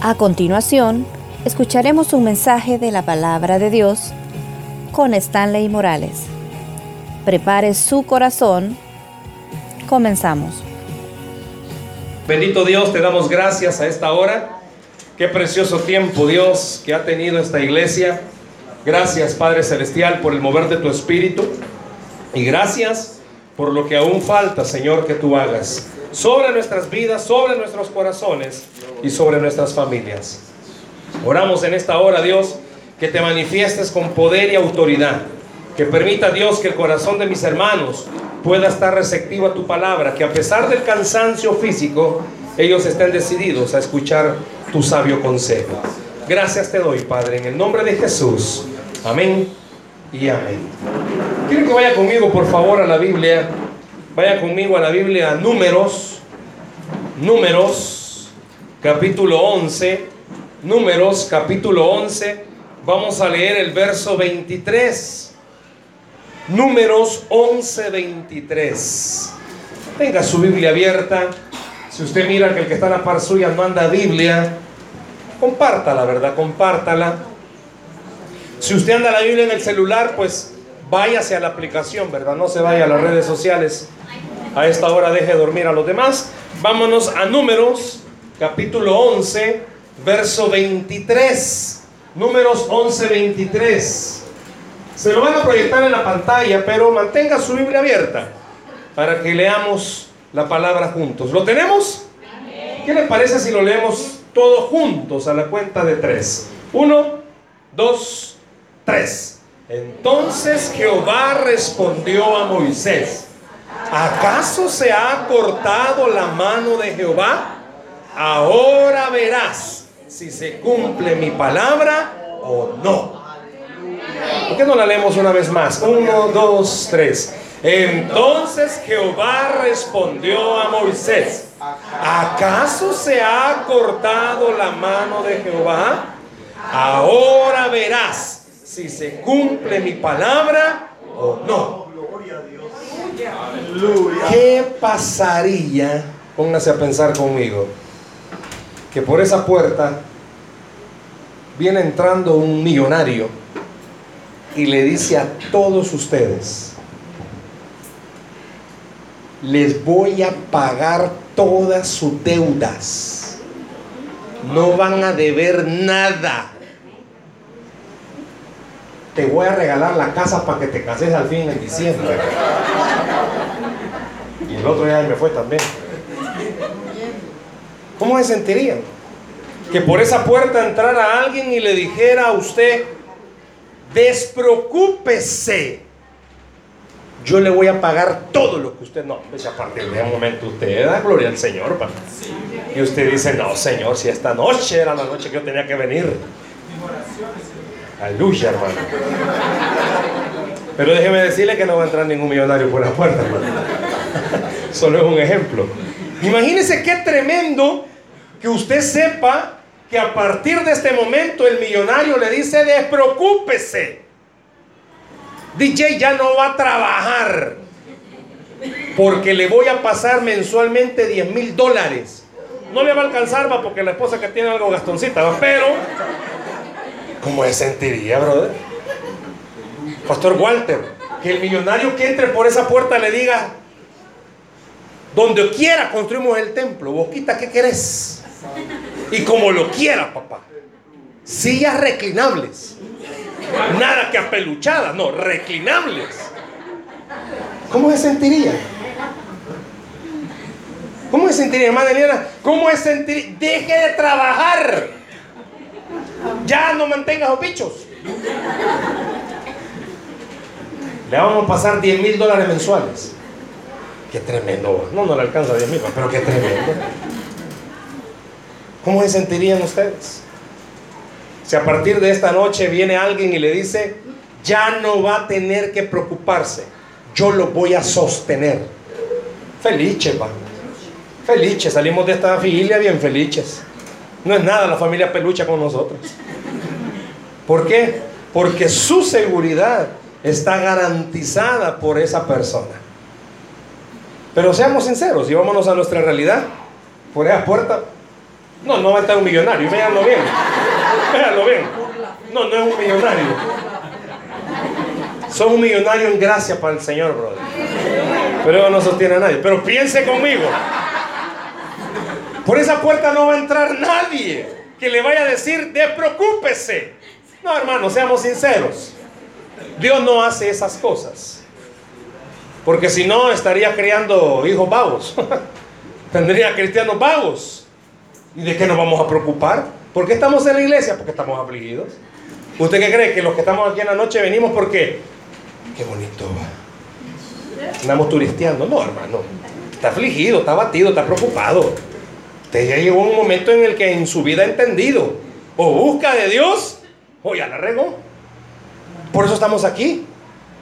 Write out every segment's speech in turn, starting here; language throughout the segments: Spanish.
A continuación, escucharemos un mensaje de la palabra de Dios con Stanley Morales. Prepare su corazón. Comenzamos. Bendito Dios, te damos gracias a esta hora. Qué precioso tiempo, Dios, que ha tenido esta iglesia. Gracias, Padre Celestial, por el mover de tu espíritu. Y gracias por lo que aún falta, Señor, que tú hagas sobre nuestras vidas, sobre nuestros corazones y sobre nuestras familias. Oramos en esta hora, Dios, que te manifiestes con poder y autoridad. Que permita Dios que el corazón de mis hermanos pueda estar receptivo a tu palabra, que a pesar del cansancio físico, ellos estén decididos a escuchar tu sabio consejo. Gracias te doy, Padre, en el nombre de Jesús. Amén y amén. Quiero que vaya conmigo, por favor, a la Biblia. Vaya conmigo a la Biblia, números, números, capítulo 11, números, capítulo 11. Vamos a leer el verso 23. Números 11, 23. Tenga su Biblia abierta. Si usted mira que el que está en la par suya no anda Biblia, compártala, ¿verdad? Compártala. Si usted anda la Biblia en el celular, pues váyase a la aplicación, ¿verdad? No se vaya a las redes sociales. A esta hora deje dormir a los demás. Vámonos a Números, capítulo 11, verso 23. Números 11, 23. Se lo van a proyectar en la pantalla, pero mantenga su Biblia abierta para que leamos la palabra juntos. ¿Lo tenemos? ¿Qué le parece si lo leemos todos juntos a la cuenta de tres? Uno, dos, tres. Entonces Jehová respondió a Moisés, ¿acaso se ha cortado la mano de Jehová? Ahora verás si se cumple mi palabra o no. ¿Por qué no la leemos una vez más? Uno, dos, tres. Entonces Jehová respondió a Moisés, ¿acaso se ha cortado la mano de Jehová? Ahora verás si se cumple mi palabra o no. ¿Qué pasaría? Póngase a pensar conmigo. Que por esa puerta viene entrando un millonario y le dice a todos ustedes, les voy a pagar todas sus deudas. No van a deber nada. Te voy a regalar la casa para que te cases al fin en diciembre. El otro día me fue también. ¿Cómo se sentirían? Que por esa puerta entrara alguien y le dijera a usted, despreocúpese. Yo le voy a pagar todo lo que usted no. Pues a partir de un momento usted da gloria al Señor. Pa. Y usted dice, no, Señor, si esta noche era la noche que yo tenía que venir. Aleluya, hermano. Pero déjeme decirle que no va a entrar ningún millonario por la puerta, hermano. Solo es un ejemplo. Imagínese qué tremendo que usted sepa que a partir de este momento el millonario le dice, despreocúpese. DJ ya no va a trabajar porque le voy a pasar mensualmente 10 mil dólares. No le va a alcanzar, va, porque la esposa que tiene algo gastoncita, ¿va? pero ¿cómo se sentiría, brother? Pastor Walter, que el millonario que entre por esa puerta le diga, donde quiera construimos el templo, Boquita, ¿qué querés? Y como lo quiera, papá. Sillas reclinables. Nada que apeluchadas, no, reclinables. ¿Cómo se sentiría? ¿Cómo se sentiría, hermana Eliana? ¿Cómo se sentiría? Deje de trabajar. Ya no mantengas los bichos. Le vamos a pasar 10 mil dólares mensuales. Qué tremendo. No, no le alcanza 10 mil, pero qué tremendo. ¿Cómo se sentirían ustedes? Si a partir de esta noche viene alguien y le dice, ya no va a tener que preocuparse, yo lo voy a sostener. Felices, va. Felices, salimos de esta familia bien felices. No es nada la familia pelucha con nosotros. ¿Por qué? Porque su seguridad está garantizada por esa persona. Pero seamos sinceros y vámonos a nuestra realidad. Por esa puerta No, no va a estar un millonario, véanlo bien. Véanlo bien. No, no es un millonario. Son un millonario en gracia para el Señor, brother. Pero no sostiene a nadie. Pero piense conmigo. Por esa puerta no va a entrar nadie que le vaya a decir, despreocúpese. No, hermano, seamos sinceros. Dios no hace esas cosas. Porque si no, estaría creando hijos vagos. Tendría cristianos vagos. ¿Y de qué nos vamos a preocupar? ¿Por qué estamos en la iglesia? Porque estamos afligidos. ¿Usted qué cree? Que los que estamos aquí en la noche venimos porque... Qué bonito. Andamos turisteando. No, hermano. Está afligido, está abatido, está preocupado. Usted ya llegó un momento en el que en su vida ha entendido. O busca de Dios o ya la regó. Por eso estamos aquí.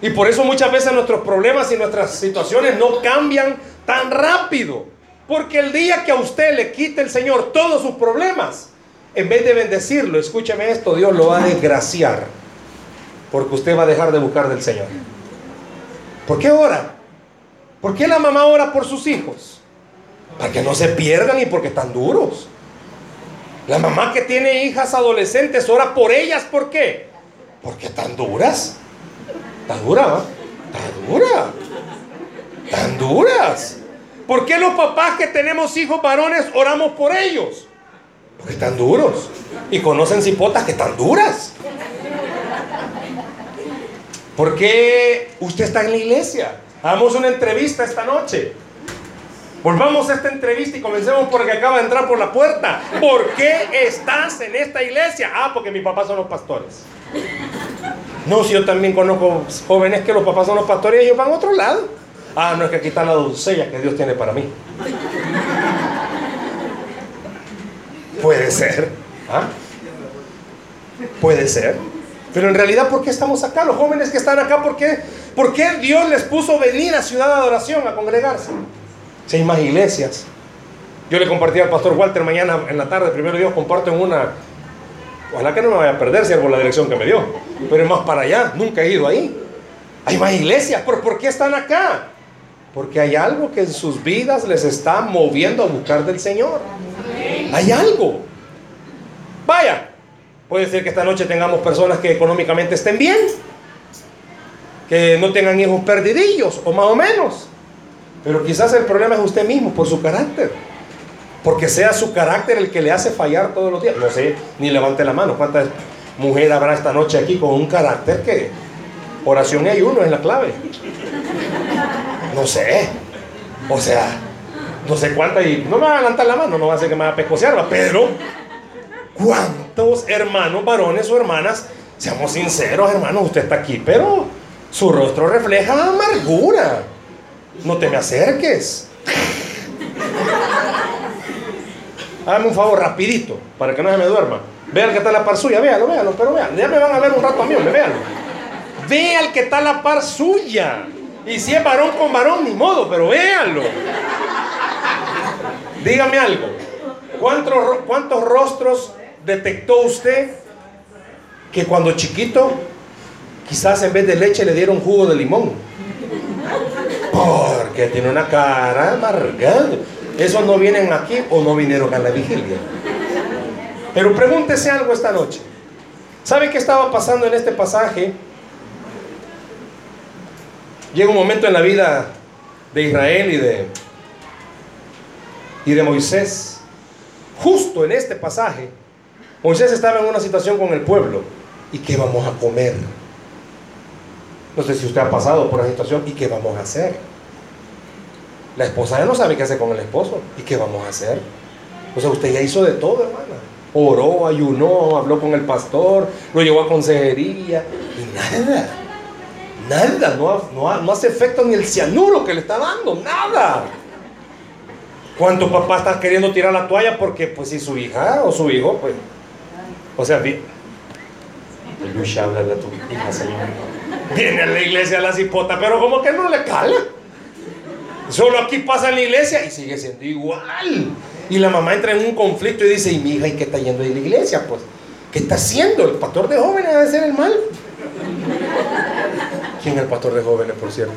Y por eso muchas veces nuestros problemas y nuestras situaciones no cambian tan rápido. Porque el día que a usted le quite el Señor todos sus problemas, en vez de bendecirlo, escúcheme esto, Dios lo va a desgraciar. Porque usted va a dejar de buscar del Señor. ¿Por qué ora? ¿Por qué la mamá ora por sus hijos? Para que no se pierdan y porque están duros. La mamá que tiene hijas adolescentes ora por ellas. ¿Por qué? Porque están duras. Está dura, ¿va? Dura. Tan duras. ¿Por qué los papás que tenemos hijos varones oramos por ellos? Porque están duros. Y conocen cipotas que están duras. ¿Por qué usted está en la iglesia? Hagamos una entrevista esta noche. Volvamos a esta entrevista y comencemos por el que acaba de entrar por la puerta. ¿Por qué estás en esta iglesia? Ah, porque mis papás son los pastores. No, si yo también conozco jóvenes que los papás son los pastores y ellos van a otro lado. Ah, no es que aquí está la doncella que Dios tiene para mí. Puede ser. ¿ah? Puede ser. Pero en realidad, ¿por qué estamos acá? Los jóvenes que están acá, ¿por qué, ¿por qué Dios les puso venir a Ciudad de Adoración a congregarse? Si hay más iglesias. Yo le compartí al pastor Walter mañana en la tarde, primero Dios, comparto en una. Ojalá que no me vaya a perder, por la dirección que me dio. Pero es más para allá, nunca he ido ahí. Hay más iglesias, pero ¿por qué están acá? Porque hay algo que en sus vidas les está moviendo a buscar del Señor. Hay algo. Vaya, puede ser que esta noche tengamos personas que económicamente estén bien, que no tengan hijos perdidillos o más o menos. Pero quizás el problema es usted mismo por su carácter. Porque sea su carácter el que le hace fallar todos los días. No sé, ni levante la mano. ¿Cuántas mujeres habrá esta noche aquí con un carácter que oración y ayuno es la clave? No sé. O sea, no sé cuántas y no me va a levantar la mano, no va a ser que me va a pescocear, pero ¿cuántos hermanos, varones o hermanas, seamos sinceros, hermanos, usted está aquí, pero su rostro refleja amargura. No te me acerques. Hágame un favor rapidito, para que no se me duerma. Vea que está la par suya, véalo, véalo, pero vean, ya me van a ver un rato a mí, hombre, véalo. Vea el que está la par suya. Y si es varón con varón, ni modo, pero véanlo. Dígame algo. ¿Cuántos, ¿Cuántos rostros detectó usted que cuando chiquito, quizás en vez de leche le dieron jugo de limón? Porque tiene una cara amargada. Esos no vienen aquí o no vinieron a la vigilia. Pero pregúntese algo esta noche. ¿Sabe qué estaba pasando en este pasaje? Llega un momento en la vida de Israel y de, y de Moisés. Justo en este pasaje, Moisés estaba en una situación con el pueblo. ¿Y qué vamos a comer? No sé si usted ha pasado por la situación. ¿Y qué vamos a hacer? La esposa ya no sabe qué hacer con el esposo. ¿Y qué vamos a hacer? O sea, usted ya hizo de todo, hermana. Oró, ayunó, habló con el pastor, lo llevó a consejería y nada. Nada, no, hace efecto ni el cianuro que le está dando, nada. ¿Cuántos papás están queriendo tirar la toalla porque, pues, si su hija o su hijo, pues, o sea, viene a la iglesia a la cipota, pero como que no le cala. Solo aquí pasa en la iglesia y sigue siendo igual. Y la mamá entra en un conflicto y dice, ¿y mi hija y qué está yendo de la iglesia? Pues, ¿qué está haciendo? El pastor de jóvenes debe ser el mal. ¿Quién es el pastor de jóvenes, por cierto?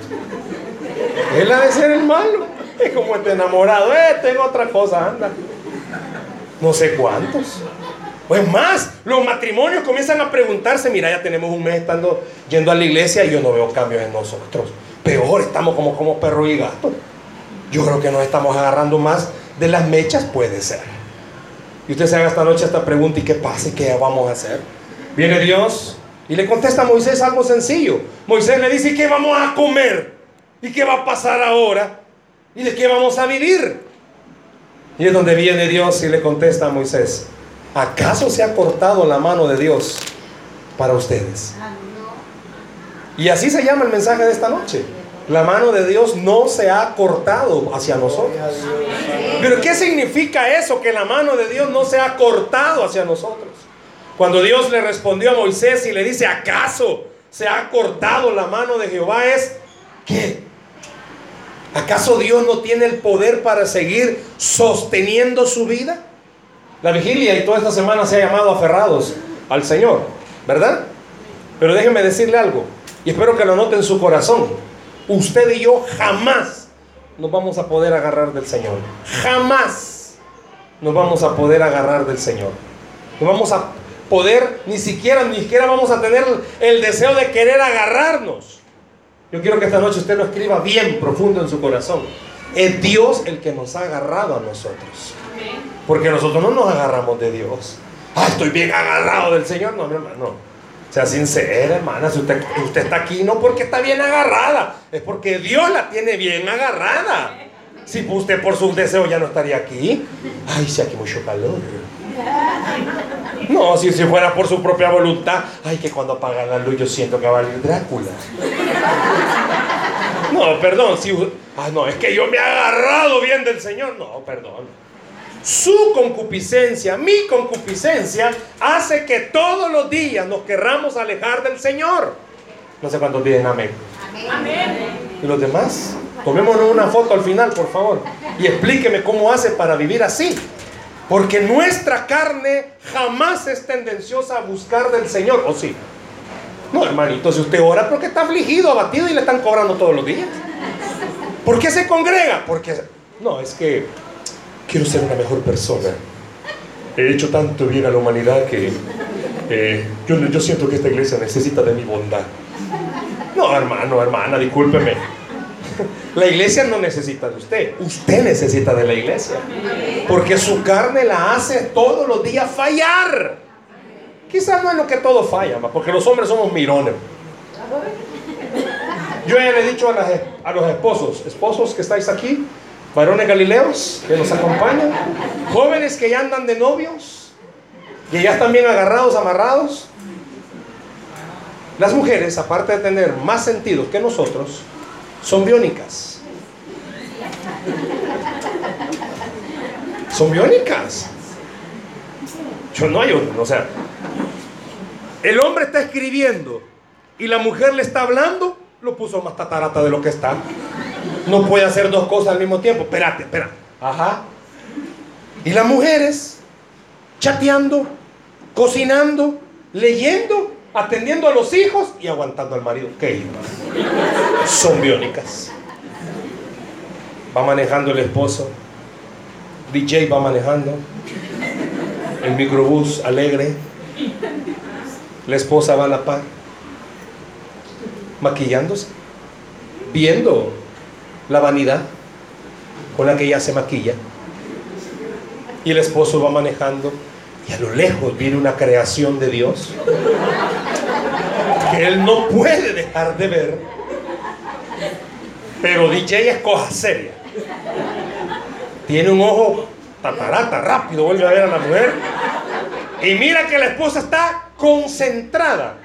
Él ha de ser el malo. Es como este enamorado. Eh, tengo otra cosa, anda. no sé cuántos. Pues más, los matrimonios comienzan a preguntarse, mira, ya tenemos un mes estando yendo a la iglesia y yo no veo cambios en nosotros. Peor, estamos como, como perro y gato. Yo creo que nos estamos agarrando más de las mechas, puede ser. Y usted se haga esta noche esta pregunta y qué pasa y qué vamos a hacer. Viene Dios y le contesta a Moisés algo sencillo. Moisés le dice, ¿y qué vamos a comer? ¿Y qué va a pasar ahora? ¿Y de qué vamos a vivir? Y es donde viene Dios y le contesta a Moisés, ¿acaso se ha cortado la mano de Dios para ustedes? Y así se llama el mensaje de esta noche. La mano de Dios no se ha cortado hacia nosotros. Pero ¿qué significa eso? Que la mano de Dios no se ha cortado hacia nosotros. Cuando Dios le respondió a Moisés y le dice, ¿acaso se ha cortado la mano de Jehová? Es, ¿qué? ¿Acaso Dios no tiene el poder para seguir sosteniendo su vida? La vigilia y toda esta semana se ha llamado aferrados al Señor, ¿verdad? Pero déjenme decirle algo, y espero que lo note en su corazón. Usted y yo jamás nos vamos a poder agarrar del Señor. Jamás nos vamos a poder agarrar del Señor. No vamos a poder, ni siquiera, ni siquiera vamos a tener el deseo de querer agarrarnos. Yo quiero que esta noche usted lo escriba bien profundo en su corazón. Es Dios el que nos ha agarrado a nosotros. Porque nosotros no nos agarramos de Dios. Ah, estoy bien agarrado del Señor. No, mi hermano. Sea sincera, hermana. Si usted, usted está aquí no porque está bien agarrada, es porque Dios la tiene bien agarrada. Si usted por sus deseos ya no estaría aquí. Ay, si aquí mucho calor. No, si, si fuera por su propia voluntad, ay, que cuando apaga la luz yo siento que va a venir Drácula. No, perdón, si, ah, no, es que yo me he agarrado bien del Señor. No, perdón. Su concupiscencia, mi concupiscencia, hace que todos los días nos querramos alejar del Señor. No sé cuántos dicen amén. Amén. ¿Y los demás? Tomémonos una foto al final, por favor. Y explíqueme cómo hace para vivir así. Porque nuestra carne jamás es tendenciosa a buscar del Señor, ¿o sí? No, hermanito, si usted ora porque está afligido, abatido y le están cobrando todos los días. ¿Por qué se congrega? Porque, no, es que quiero ser una mejor persona. He hecho tanto bien a la humanidad que eh, yo, yo siento que esta iglesia necesita de mi bondad. No, hermano, hermana, discúlpeme. La iglesia no necesita de usted, usted necesita de la iglesia. Porque su carne la hace todos los días fallar. Quizás no es lo que todo falla, porque los hombres somos mirones. Yo ya le he dicho a, a los esposos, esposos que estáis aquí, varones galileos que nos acompañan, jóvenes que ya andan de novios, que ya están bien agarrados, amarrados. Las mujeres, aparte de tener más sentidos que nosotros, son biónicas. Son biónicas. Yo no hay o sea, el hombre está escribiendo y la mujer le está hablando, lo puso más tatarata de lo que está. No puede hacer dos cosas al mismo tiempo. Espérate, espera. Ajá. Y las mujeres chateando, cocinando, leyendo atendiendo a los hijos y aguantando al marido. ¿Qué Son biónicas. Va manejando el esposo. DJ va manejando. El microbús alegre. La esposa va a la par. Maquillándose. Viendo la vanidad con la que ella se maquilla. Y el esposo va manejando y a lo lejos viene una creación de Dios que él no puede dejar de ver. Pero DJ es cosa seria. Tiene un ojo tatarata, rápido, vuelve a ver a la mujer. Y mira que la esposa está concentrada.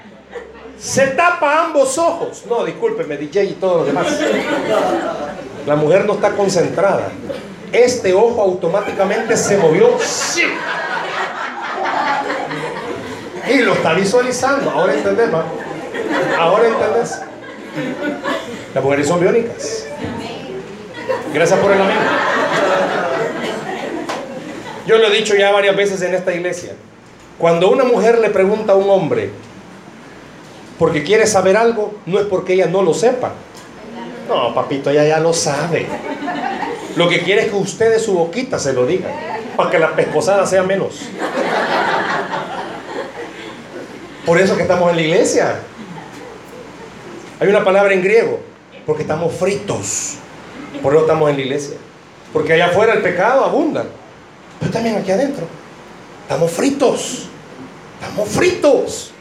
Se tapa ambos ojos. No, discúlpeme, DJ y todo lo demás. La mujer no está concentrada. Este ojo automáticamente se movió. Y lo está visualizando. Ahora entendés, Ahora entendés. Las mujeres son biónicas. Gracias por el amigo. Yo lo he dicho ya varias veces en esta iglesia. Cuando una mujer le pregunta a un hombre porque quiere saber algo, no es porque ella no lo sepa. No, papito, ella ya lo sabe. Lo que quiere es que usted de su boquita se lo diga. para que la pescosada sea menos. Por eso que estamos en la iglesia. Hay una palabra en griego, porque estamos fritos. Por eso estamos en la iglesia. Porque allá afuera el pecado abunda. Pero también aquí adentro. Estamos fritos. Estamos fritos.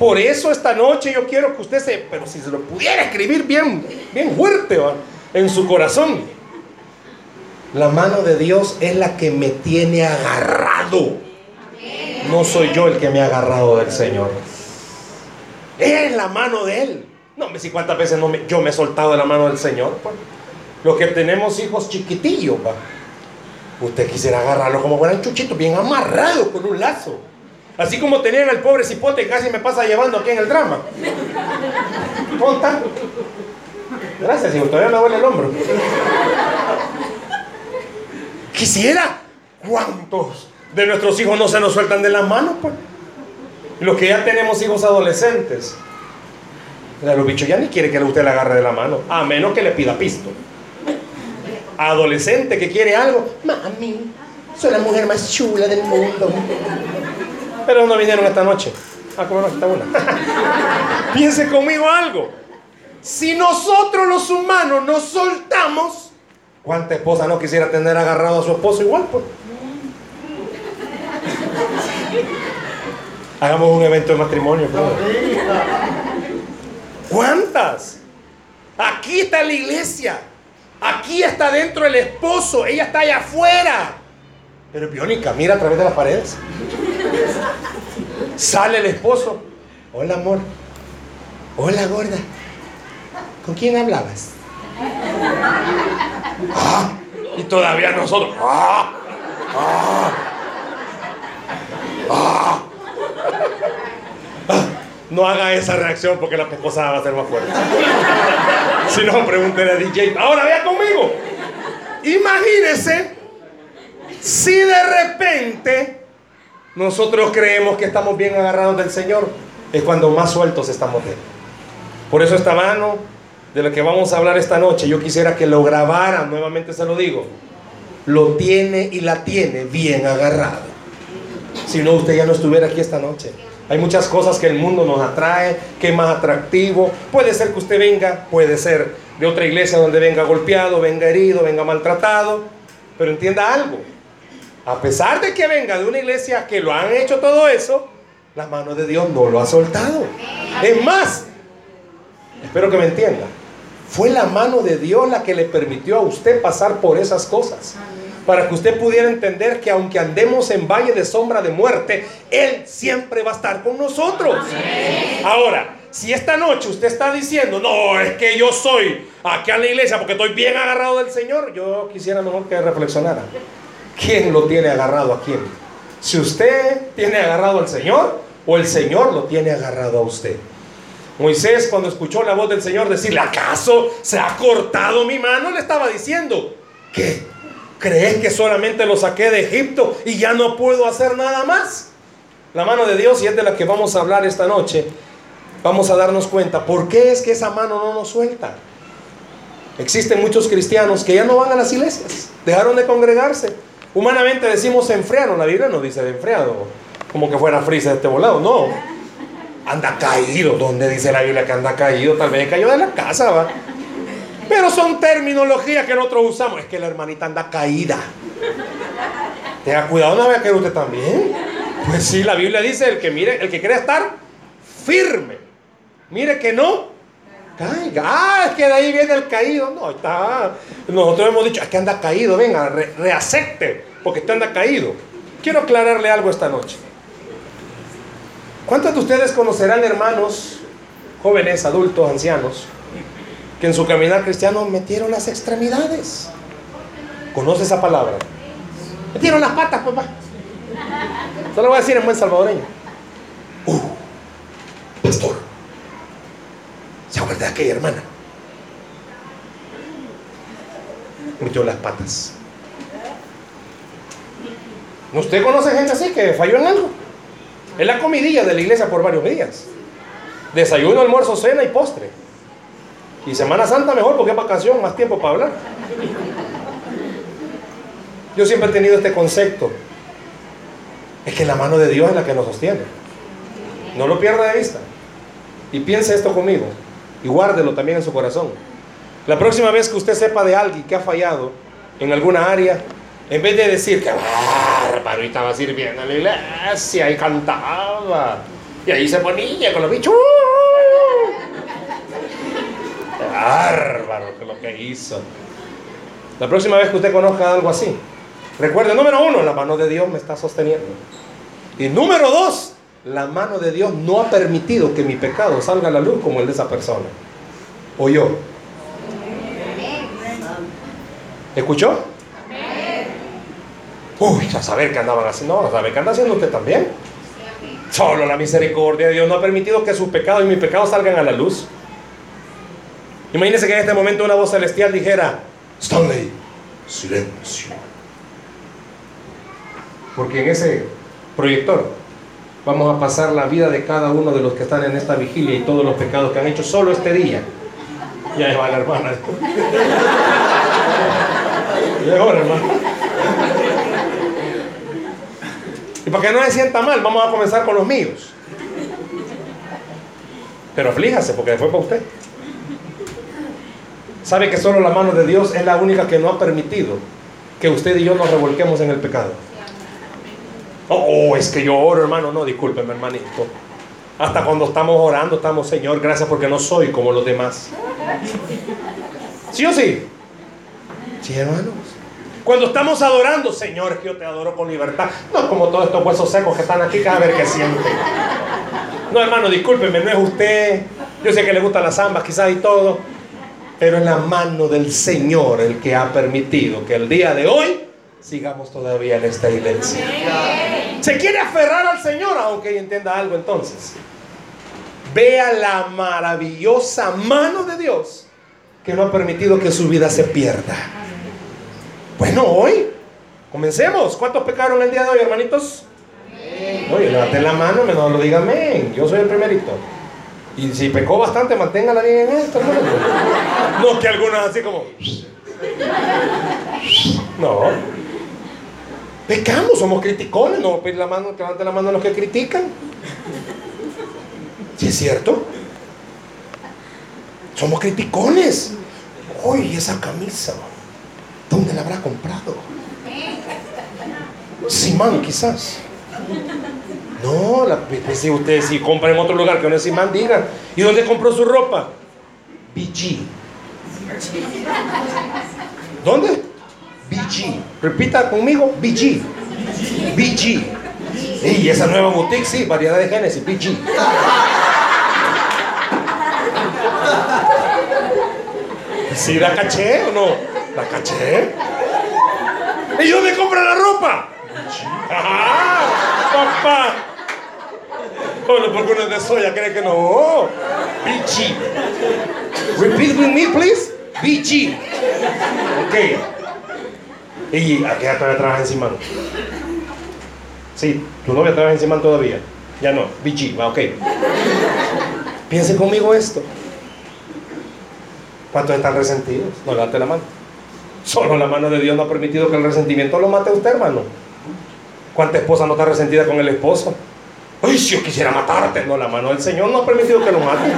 Por eso esta noche yo quiero que usted se, pero si se lo pudiera escribir bien, bien fuerte en su corazón. La mano de Dios es la que me tiene agarrado. No soy yo el que me ha agarrado del Señor. Es la mano de Él. No me si cuántas veces no yo me he soltado de la mano del Señor. Pues. Los que tenemos hijos chiquitillos, pa. Usted quisiera agarrarlo como fueran chuchitos, bien amarrados con un lazo. Así como tenían al pobre cipote casi me pasa llevando aquí en el drama. ¿Cómo Gracias, hijo, todavía me duele el hombro. Quisiera. ¿Cuántos de nuestros hijos no se nos sueltan de las manos? Pues? Los que ya tenemos hijos adolescentes. Los bichos ya ni quiere que usted le agarre de la mano, a menos que le pida pisto. Adolescente que quiere algo, mami, soy la mujer más chula del mundo. Pero no vinieron esta noche. Ah, ¿cómo no? Está una. Piense conmigo algo. Si nosotros los humanos nos soltamos, ¿cuánta esposa no quisiera tener agarrado a su esposo igual? Pues? Hagamos un evento de matrimonio. ¿Cuántas? Aquí está la iglesia. Aquí está dentro el esposo. Ella está allá afuera. Pero Biónica, mira a través de las paredes. Sale el esposo. Hola, amor. Hola, gorda. ¿Con quién hablabas? Ah, y todavía nosotros. Ah, ah, ah. No haga esa reacción porque la esposa va a ser más fuerte. si no, pregúntele a DJ. Ahora vea conmigo. Imagínese si de repente nosotros creemos que estamos bien agarrados del Señor. Es cuando más sueltos estamos de Él. Por eso esta mano de la que vamos a hablar esta noche, yo quisiera que lo grabaran, nuevamente se lo digo. Lo tiene y la tiene bien agarrado. Si no, usted ya no estuviera aquí esta noche. Hay muchas cosas que el mundo nos atrae, que es más atractivo. Puede ser que usted venga, puede ser de otra iglesia donde venga golpeado, venga herido, venga maltratado. Pero entienda algo. A pesar de que venga de una iglesia que lo han hecho todo eso, la mano de Dios no lo ha soltado. Es más, espero que me entienda. Fue la mano de Dios la que le permitió a usted pasar por esas cosas para que usted pudiera entender que aunque andemos en valle de sombra de muerte, Él siempre va a estar con nosotros. Ahora, si esta noche usted está diciendo, no, es que yo soy aquí en la iglesia porque estoy bien agarrado del Señor, yo quisiera mejor que reflexionara. ¿Quién lo tiene agarrado a quién? Si usted tiene agarrado al Señor o el Señor lo tiene agarrado a usted. Moisés cuando escuchó la voz del Señor decirle, ¿acaso se ha cortado mi mano? Le estaba diciendo, ¿qué? ¿Crees que solamente lo saqué de Egipto y ya no puedo hacer nada más? La mano de Dios, y es de la que vamos a hablar esta noche, vamos a darnos cuenta, ¿por qué es que esa mano no nos suelta? Existen muchos cristianos que ya no van a las iglesias, dejaron de congregarse. Humanamente decimos enfriaron, la Biblia no dice de enfriado, como que fuera frisa de este volado, no. Anda caído, ¿dónde dice la Biblia que anda caído? Tal vez cayó de la casa, va. Pero son terminologías que nosotros usamos. Es que la hermanita anda caída. Tenga cuidado, no vea que usted también. Pues sí, la Biblia dice, el que mire, el que quiere estar firme. Mire que no Ah, es que de ahí viene el caído. No, está. Nosotros hemos dicho, es que anda caído, venga, reacepte, porque usted anda caído. Quiero aclararle algo esta noche. ¿Cuántos de ustedes conocerán hermanos, jóvenes, adultos, ancianos, que en su caminar cristiano metieron las extremidades. ¿Conoce esa palabra? Metieron las patas, papá. Solo voy a decir en buen salvadoreño. Uh, pastor. ¿Se acuerda de aquella hermana? Metió las patas. ¿Usted conoce gente así que falló en algo? Es la comidilla de la iglesia por varios días. Desayuno, almuerzo, cena y postre. Y Semana Santa mejor porque es vacación, más tiempo para hablar. Yo siempre he tenido este concepto. Es que la mano de Dios es la que nos sostiene. No lo pierda de vista. Y piense esto conmigo. Y guárdelo también en su corazón. La próxima vez que usted sepa de alguien que ha fallado en alguna área, en vez de decir que bárbaro y estaba sirviendo en la iglesia y cantaba, y ahí se ponía con los bichos. Bárbaro que lo que hizo. La próxima vez que usted conozca algo así, recuerde, número uno, la mano de Dios me está sosteniendo. Y número dos, la mano de Dios no ha permitido que mi pecado salga a la luz como el de esa persona. O yo. ¿Escuchó? Uy, a saber qué andaban haciendo. No, a saber qué anda haciendo usted también. Solo la misericordia de Dios no ha permitido que sus pecados y mis pecados salgan a la luz. Imagínese que en este momento una voz celestial dijera, Stanley, silencio. Porque en ese proyector vamos a pasar la vida de cada uno de los que están en esta vigilia y todos los pecados que han hecho solo este día. Ya va la hermana. Llegó la hermana. Y para que no se sienta mal, vamos a comenzar con los míos. Pero aflíjase, porque después para usted. Sabe que solo la mano de Dios es la única que no ha permitido que usted y yo nos revolquemos en el pecado. Oh, es que yo oro, hermano. No, discúlpeme, hermanito. Hasta cuando estamos orando, estamos, Señor, gracias porque no soy como los demás. ¿Sí o sí? Sí, hermanos. Cuando estamos adorando, Señor, que yo te adoro con libertad. No como todos estos huesos secos que están aquí, cada vez que sienten. No, hermano, discúlpeme, no es usted. Yo sé que le gustan las zambas, quizás y todo. Pero es la mano del Señor el que ha permitido que el día de hoy sigamos todavía en esta iglesia. Se quiere aferrar al Señor, aunque entienda algo entonces. Vea la maravillosa mano de Dios que no ha permitido que su vida se pierda. Bueno, hoy comencemos. ¿Cuántos pecaron el día de hoy, hermanitos? Oye, levanten la mano, menos lo digan amén. Yo soy el primerito. Y si pecó bastante, manténgala bien en esto, hermano. No que algunos así como. No. Pecamos, somos criticones, no pedir la mano, que levanten la mano a los que critican. ¿Sí es cierto? Somos criticones. Uy, esa camisa, ¿dónde la habrá comprado? Simán, quizás. No, la, pues, si usted si compra en otro lugar que no es Simán, diga. ¿Y dónde compró su ropa? BG. ¿Dónde? BG. Repita conmigo, BG. BG. Y esa nueva boutique, sí, variedad de Génesis, BG. ¿Sí la caché o no? ¿La caché? ¿Y dónde compra la ropa? ¡Ajá! ¡Papá! Bueno, porque uno es de soya, cree que no. BG. Repeat with me, please. BG. Ok. ¿Y a qué todavía trabaja en Simán? Sí, tu novia trabaja en Simán todavía. Ya no, BG, va, ok. Piense conmigo esto. ¿Cuántos están resentidos? No levante la mano. Solo la mano de Dios no ha permitido que el resentimiento lo mate a usted, hermano. ¿Cuánta esposa no está resentida con el esposo? Ay, si yo quisiera matarte. No, la mano del Señor no ha permitido que lo mate.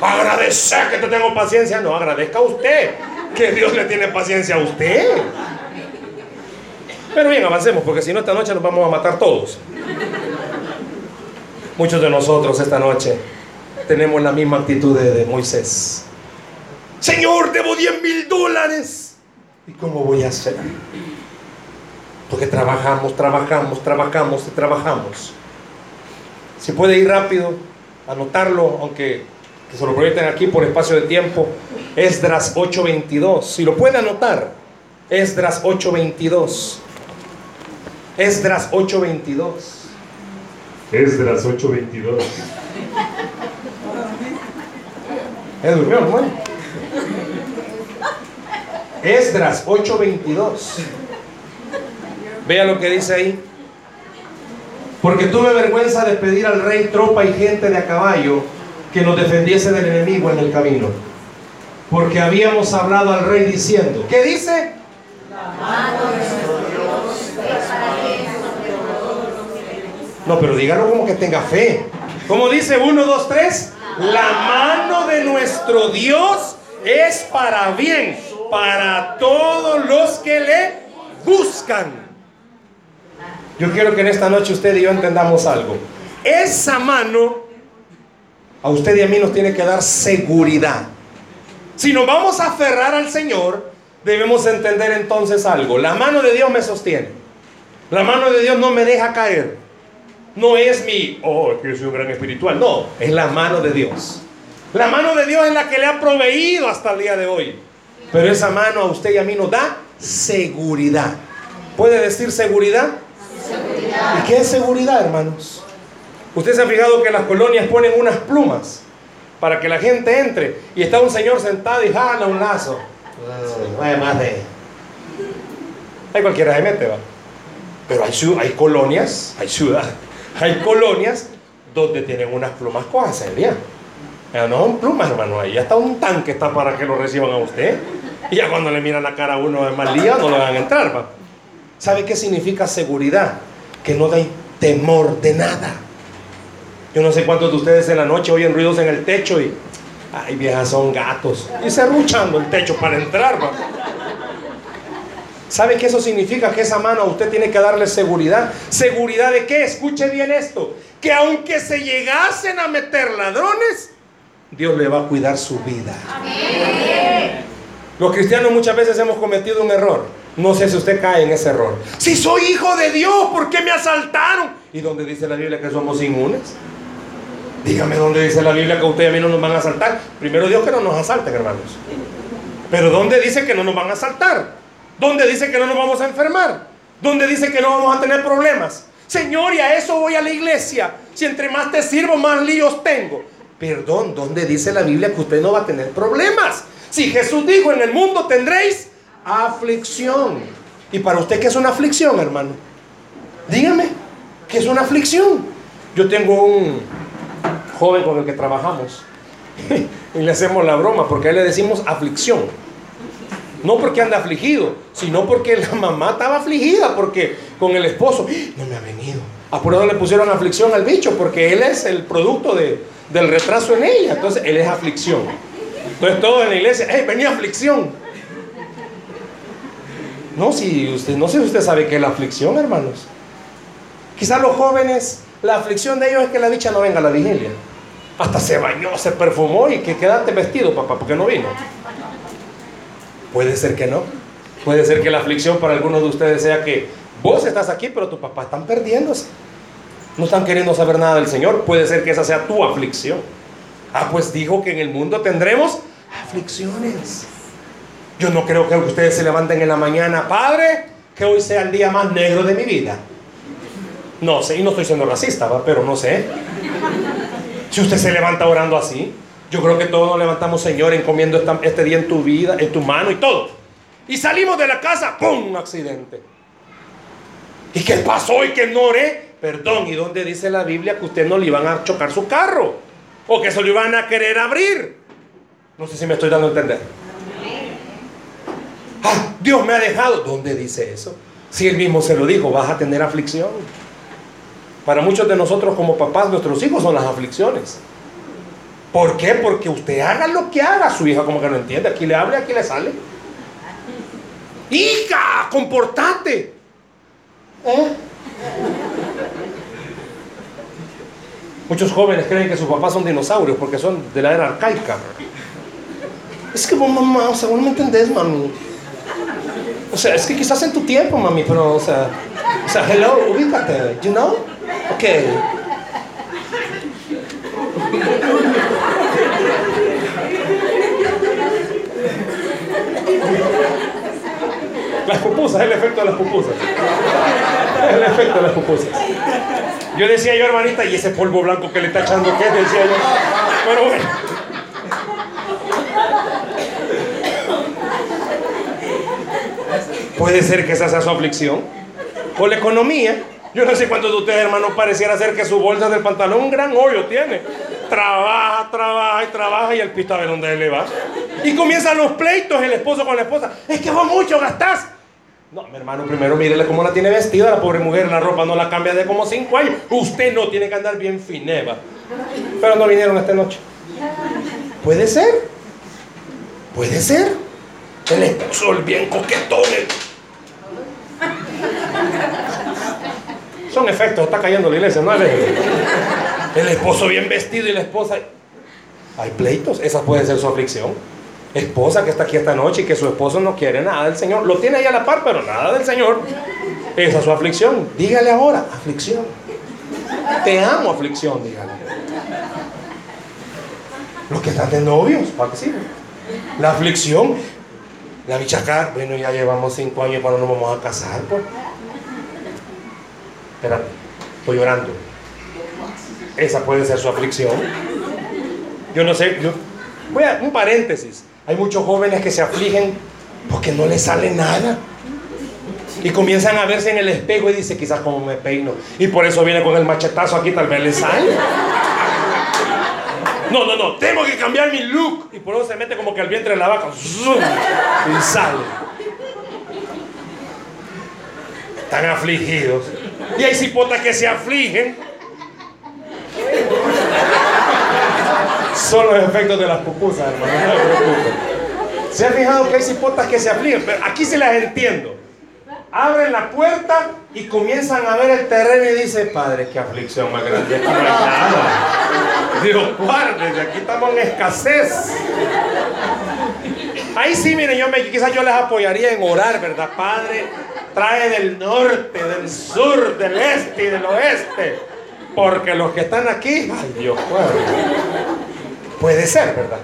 Agradece que te tengo paciencia. No, agradezca a usted que Dios le tiene paciencia a usted. Pero bien, avancemos, porque si no, esta noche nos vamos a matar todos. Muchos de nosotros esta noche tenemos la misma actitud de, Moisés. Señor, debo 10 mil dólares. ¿Y cómo voy a hacer? Porque trabajamos, trabajamos, trabajamos y trabajamos. Si puede ir rápido, anotarlo, aunque se lo proyecten aquí por espacio de tiempo. Esdras 8:22. Si lo puede anotar, Esdras 8:22. Esdras 8:22. Esdras 8:22. ¿Es durmió, hermano? Esdras 8:22. Vea lo que dice ahí. Porque tuve vergüenza de pedir al rey tropa y gente de a caballo que nos defendiese del enemigo en el camino. Porque habíamos hablado al rey diciendo, ¿qué dice? La mano de Dios para No, pero dígalo como que tenga fe. Como dice 1, 2, 3, la mano de nuestro Dios es para bien, para todos los que le buscan. Yo quiero que en esta noche usted y yo entendamos algo. Esa mano a usted y a mí nos tiene que dar seguridad. Si nos vamos a aferrar al Señor, debemos entender entonces algo. La mano de Dios me sostiene. La mano de Dios no me deja caer. No es mi, oh, que soy un gran espiritual. No, es la mano de Dios. La mano de Dios es la que le ha proveído hasta el día de hoy. Pero esa mano a usted y a mí nos da seguridad. ¿Puede decir seguridad? seguridad. ¿Y qué es seguridad, hermanos? Usted se ha fijado que las colonias ponen unas plumas para que la gente entre y está un señor sentado y jala un lazo. No hay más de. Hay cualquiera se mete, va. Pero hay, hay colonias, hay ciudades, hay colonias donde tienen unas plumas cojas serias. No son plumas, hermano. Ahí ya está un tanque está para que lo reciban a usted. Y ya cuando le miran la cara a uno de mal día, no lo van a entrar. ¿va? ¿Sabe qué significa seguridad? Que no hay temor de nada. Yo no sé cuántos de ustedes en la noche oyen ruidos en el techo y. Ay, viejas, son gatos. Y se ruchando el techo para entrar. ¿va? ¿Sabe qué eso significa? Que esa mano a usted tiene que darle seguridad. ¿Seguridad de qué? Escuche bien esto. Que aunque se llegasen a meter ladrones, Dios le va a cuidar su vida. Los cristianos muchas veces hemos cometido un error. No sé si usted cae en ese error. Si soy hijo de Dios, ¿por qué me asaltaron? ¿Y dónde dice la Biblia que somos inmunes? Dígame dónde dice la Biblia que usted y a mí no nos van a asaltar. Primero Dios que no nos asalten, hermanos. Pero ¿dónde dice que no nos van a asaltar? ¿Dónde dice que no nos vamos a enfermar? ¿Dónde dice que no vamos a tener problemas? Señor, y a eso voy a la iglesia. Si entre más te sirvo, más líos tengo. Perdón, ¿dónde dice la Biblia que usted no va a tener problemas? Si Jesús dijo, en el mundo tendréis aflicción. ¿Y para usted qué es una aflicción, hermano? Dígame, ¿qué es una aflicción? Yo tengo un joven con el que trabajamos y le hacemos la broma porque a él le decimos aflicción. No porque anda afligido, sino porque la mamá estaba afligida porque con el esposo ¡Ah! no me ha venido. Apurado le pusieron aflicción al bicho porque él es el producto de, del retraso en ella. Entonces, él es aflicción. Entonces, todo en la iglesia, ¡hey, venía aflicción! No, si usted, no sé si usted sabe qué es la aflicción, hermanos. Quizás los jóvenes, la aflicción de ellos es que la dicha no venga a la vigilia. Hasta se bañó, se perfumó y que quedaste vestido, papá, porque no vino. Puede ser que no. Puede ser que la aflicción para algunos de ustedes sea que vos estás aquí, pero tu papá están perdiéndose no están queriendo saber nada del Señor. Puede ser que esa sea tu aflicción. Ah, pues dijo que en el mundo tendremos aflicciones. Yo no creo que ustedes se levanten en la mañana, Padre, que hoy sea el día más negro de mi vida. No sé, y no estoy siendo racista, pero no sé. Si usted se levanta orando así, yo creo que todos nos levantamos, Señor, encomiendo este día en tu vida, en tu mano y todo. Y salimos de la casa, ¡pum! Un accidente. ¿Y qué pasó? ¿Y que no oré? Perdón, ¿y dónde dice la Biblia que usted no le iban a chocar su carro? O que se lo iban a querer abrir. No sé si me estoy dando a entender. Ah, Dios me ha dejado. ¿Dónde dice eso? Si él mismo se lo dijo, vas a tener aflicción. Para muchos de nosotros como papás, nuestros hijos son las aflicciones. ¿Por qué? Porque usted haga lo que haga. Su hija como que no entiende. Aquí le abre, aquí le sale. Hija, comportate. ¿Eh? Muchos jóvenes creen que sus papás son dinosaurios porque son de la era arcaica. Es que vos, mamá, o me entendés, mami. O sea, es que quizás en tu tiempo, mami, pero, o sea, o sea, hello, ubícate, you know? Ok. Las pupusas, el efecto de las pupusas. El efecto de las pupusas. Yo decía yo, hermanita, ¿y ese polvo blanco que le está echando qué? Decía yo. Pero bueno. Puede ser que esa sea su aflicción. O la economía. Yo no sé cuántos de ustedes, hermanos, pareciera ser que su bolsa del pantalón un gran hoyo tiene. Trabaja, trabaja y trabaja y el pito a ver dónde le va. Y comienzan los pleitos el esposo con la esposa. Es que vos mucho gastás. No, mi hermano, primero mírele cómo la tiene vestida la pobre mujer. La ropa no la cambia de como cinco años. Usted no tiene que andar bien fineva. Pero no vinieron esta noche. Puede ser. Puede ser. El esposo, el bien coquetón. Son efectos, está cayendo la iglesia, ¿no? El esposo bien vestido y la esposa. Hay pleitos, esa puede ser su aflicción esposa que está aquí esta noche y que su esposo no quiere nada del Señor. Lo tiene ahí a la par, pero nada del Señor. Esa es su aflicción. Dígale ahora, aflicción. Te amo, aflicción, dígale. Los que están de novios, para que sí. La aflicción, la bichacar, bueno, ya llevamos cinco años cuando nos vamos a casar, pues. Espérate, estoy llorando. Esa puede ser su aflicción. Yo no sé, yo voy a un paréntesis. Hay muchos jóvenes que se afligen porque no les sale nada. Y comienzan a verse en el espejo y dice, quizás como me peino. Y por eso viene con el machetazo aquí, tal vez le sale. No, no, no, tengo que cambiar mi look. Y por eso se mete como que al vientre de la vaca. Y sale. Están afligidos. Y hay cipotas que se afligen. Son los efectos de las pupusas, hermano. No se preocupen. ¿Se ha fijado que hay cipotas que se afligen? Pero aquí se las entiendo. Abren la puerta y comienzan a ver el terreno y dicen, Padre, qué aflicción más grande. Aquí no hay nada. Dios guarde, aquí estamos en escasez. Ahí sí, miren, yo me, quizás yo les apoyaría en orar, ¿verdad? Padre, trae del norte, del sur, del este y del oeste. Porque los que están aquí, ay Dios guarde. Puede ser, ¿verdad?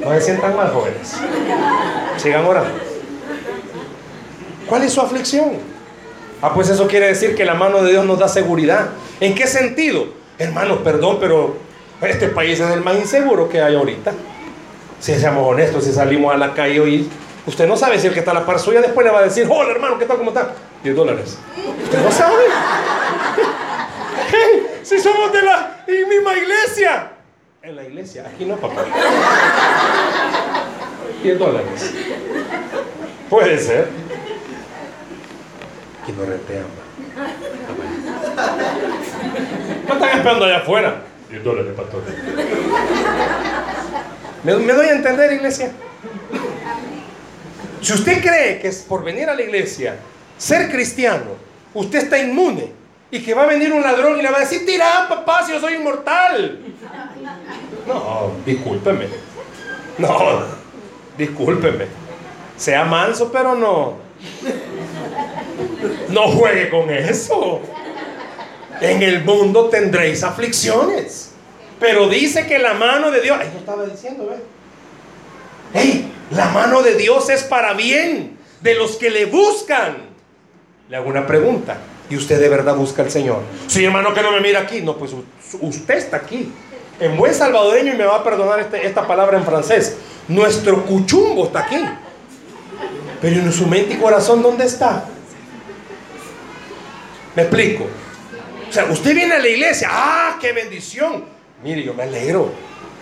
No se sientan mal, jóvenes. Sigan orando. ¿Cuál es su aflicción? Ah, pues eso quiere decir que la mano de Dios nos da seguridad. ¿En qué sentido? Hermanos, perdón, pero este país es el más inseguro que hay ahorita. Si seamos honestos, si salimos a la calle hoy, usted no sabe si el que está a la par suya después le va a decir, hola hermano, ¿qué tal? ¿Cómo está? 10 dólares. Usted no sabe. si somos de la misma iglesia. En la iglesia, aquí no, papá. 10 dólares. Puede ser. Aquí no rentean. ¿Qué están esperando allá afuera? 10 dólares, pastor. ¿Me, ¿Me doy a entender, iglesia? Si usted cree que es por venir a la iglesia, ser cristiano, usted está inmune y que va a venir un ladrón y le va a decir, tira, papá, si yo soy inmortal. No, discúlpeme. No, discúlpeme. Sea manso, pero no. No juegue con eso. En el mundo tendréis aflicciones. Pero dice que la mano de Dios. Lo estaba diciendo, ¿ves? ¡Ey! La mano de Dios es para bien de los que le buscan. Le hago una pregunta. ¿Y usted de verdad busca al Señor? Sí, hermano, que no me mira aquí. No, pues usted está aquí en buen salvadoreño y me va a perdonar este, esta palabra en francés, nuestro cuchumbo está aquí. Pero en su mente y corazón, ¿dónde está? ¿Me explico? Usted viene a la iglesia, ¡ah, qué bendición! Mire, yo me alegro.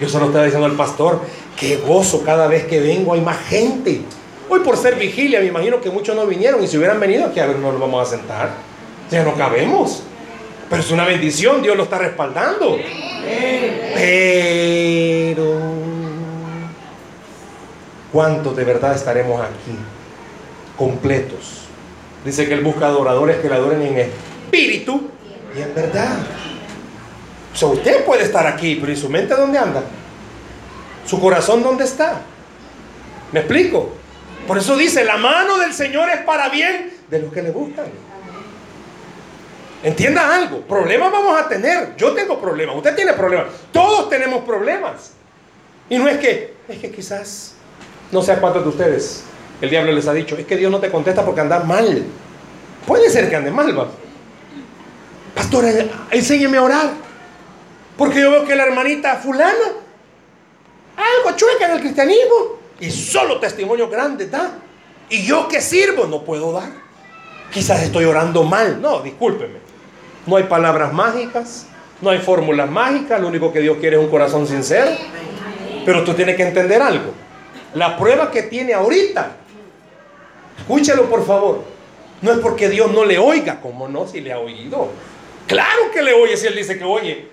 Yo solo estaba diciendo al pastor, qué gozo cada vez que vengo, hay más gente. Hoy por ser vigilia, me imagino que muchos no vinieron y si hubieran venido aquí a ver, no nos vamos a sentar. Ya no cabemos. Pero es una bendición, Dios lo está respaldando. Pero, ¿cuántos de verdad estaremos aquí? Completos. Dice que Él busca adoradores que le adoren en espíritu y en verdad. O usted puede estar aquí, pero ¿y su mente dónde anda? ¿Su corazón dónde está? ¿Me explico? Por eso dice, la mano del Señor es para bien de los que le buscan. Entienda algo, problemas vamos a tener. Yo tengo problemas, usted tiene problemas, todos tenemos problemas. Y no es que, es que quizás, no sé a cuántos de ustedes el diablo les ha dicho, es que Dios no te contesta porque anda mal. Puede ser que ande mal, va. Pastor, enséñeme a orar. Porque yo veo que la hermanita fulana, algo chueca en el cristianismo, y solo testimonio grande da. Y yo que sirvo no puedo dar. Quizás estoy orando mal. No, discúlpeme. No hay palabras mágicas, no hay fórmulas mágicas, lo único que Dios quiere es un corazón sincero. Pero tú tienes que entender algo. La prueba que tiene ahorita, escúchalo por favor, No es porque Dios no le oiga, como no, si le ha oído. Claro que le oye si Él dice que oye.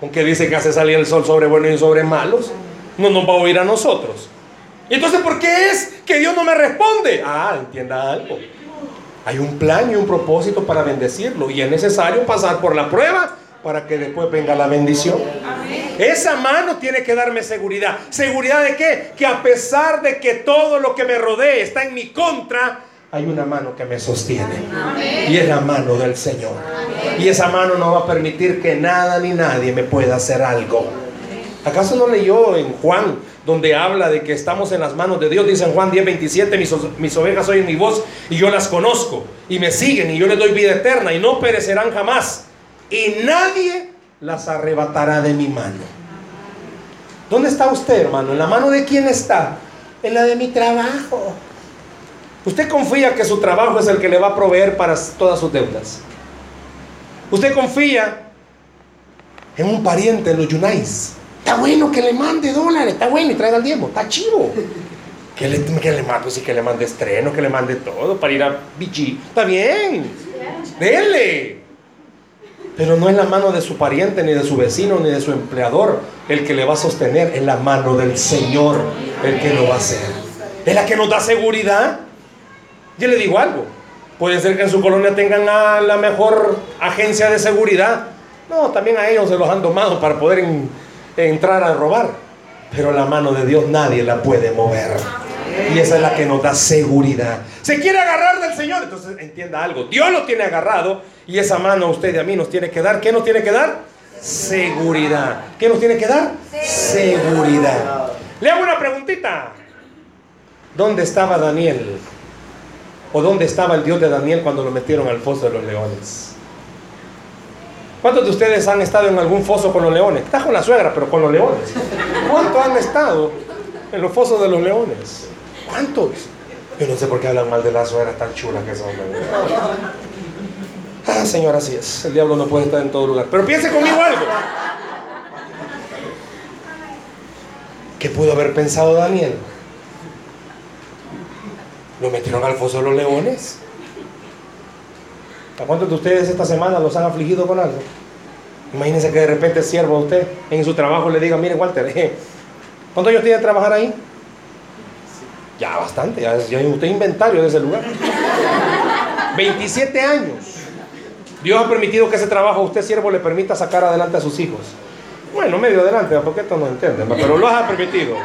Aunque dice que hace salir el sol sobre buenos y sobre malos, no nos va a oír a nosotros. Y entonces, ¿por qué es que Dios no me responde? Ah, entienda algo. Hay un plan y un propósito para bendecirlo y es necesario pasar por la prueba para que después venga la bendición. Esa mano tiene que darme seguridad. ¿Seguridad de qué? Que a pesar de que todo lo que me rodee está en mi contra, hay una mano que me sostiene. Y es la mano del Señor. Y esa mano no va a permitir que nada ni nadie me pueda hacer algo. ¿Acaso no leyó en Juan, donde habla de que estamos en las manos de Dios? Dice en Juan 10, 27, mis, mis ovejas oyen mi voz y yo las conozco y me siguen y yo les doy vida eterna y no perecerán jamás. Y nadie las arrebatará de mi mano. ¿Dónde está usted, hermano? ¿En la mano de quién está? En la de mi trabajo. Usted confía que su trabajo es el que le va a proveer para todas sus deudas. Usted confía en un pariente en los Yunais. Está bueno que le mande dólares, está bueno y traiga el diezmo, está chivo. Que le, que le mande, pues que le mande estreno, que le mande todo para ir a Vichy. Está bien, dele. Pero no es la mano de su pariente, ni de su vecino, ni de su empleador el que le va a sostener. Es la mano del Señor el que lo va a hacer. Es la que nos da seguridad. Yo le digo algo. Puede ser que en su colonia tengan a la mejor agencia de seguridad. No, también a ellos se los han domado para poder entrar a robar. Pero la mano de Dios nadie la puede mover. Y esa es la que nos da seguridad. Se quiere agarrar del Señor. Entonces entienda algo. Dios lo tiene agarrado. Y esa mano a usted y a mí nos tiene que dar. ¿Qué nos tiene que dar? Seguridad. ¿Qué nos tiene que dar? Seguridad. Le hago una preguntita. ¿Dónde estaba Daniel? ¿O dónde estaba el Dios de Daniel cuando lo metieron al foso de los leones? ¿Cuántos de ustedes han estado en algún foso con los leones? Está con la suegra, pero con los leones. ¿Cuántos han estado en los fosos de los leones? ¿Cuántos? Yo no sé por qué hablan mal de la suegra tan chula que son. Ah, Señor, así es. El diablo no puede estar en todo lugar. Pero piense conmigo algo. ¿Qué pudo haber pensado Daniel? Lo metieron al foso de los leones. ¿A cuántos de ustedes esta semana los han afligido con algo? Imagínense que de repente siervo a usted en su trabajo le diga, mire Walter, eh, ¿cuántos años tiene que trabajar ahí? Ya bastante, ya, ya usted inventario de ese lugar. 27 años. Dios ha permitido que ese trabajo a usted, siervo, le permita sacar adelante a sus hijos. Bueno, medio adelante, porque esto no entiende, pero lo ha permitido.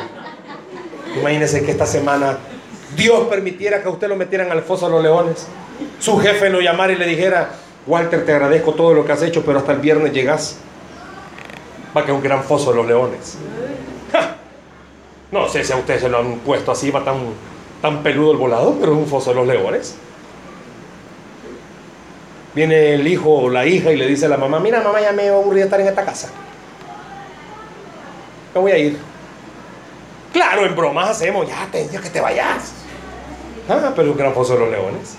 Imagínense que esta semana Dios permitiera que a usted lo metieran al foso de los leones. Su jefe lo llamara y le dijera, Walter, te agradezco todo lo que has hecho, pero hasta el viernes llegas. Va a quedar un gran foso de los leones. No sé si a usted se lo han puesto así, va tan, tan peludo el volado, pero es un foso de los leones. Viene el hijo o la hija y le dice a la mamá, mira mamá, ya me aburrí de estar en esta casa. Me voy a ir. Claro, en bromas hacemos, ya te que te vayas. Ah, pero un gran foso de los leones.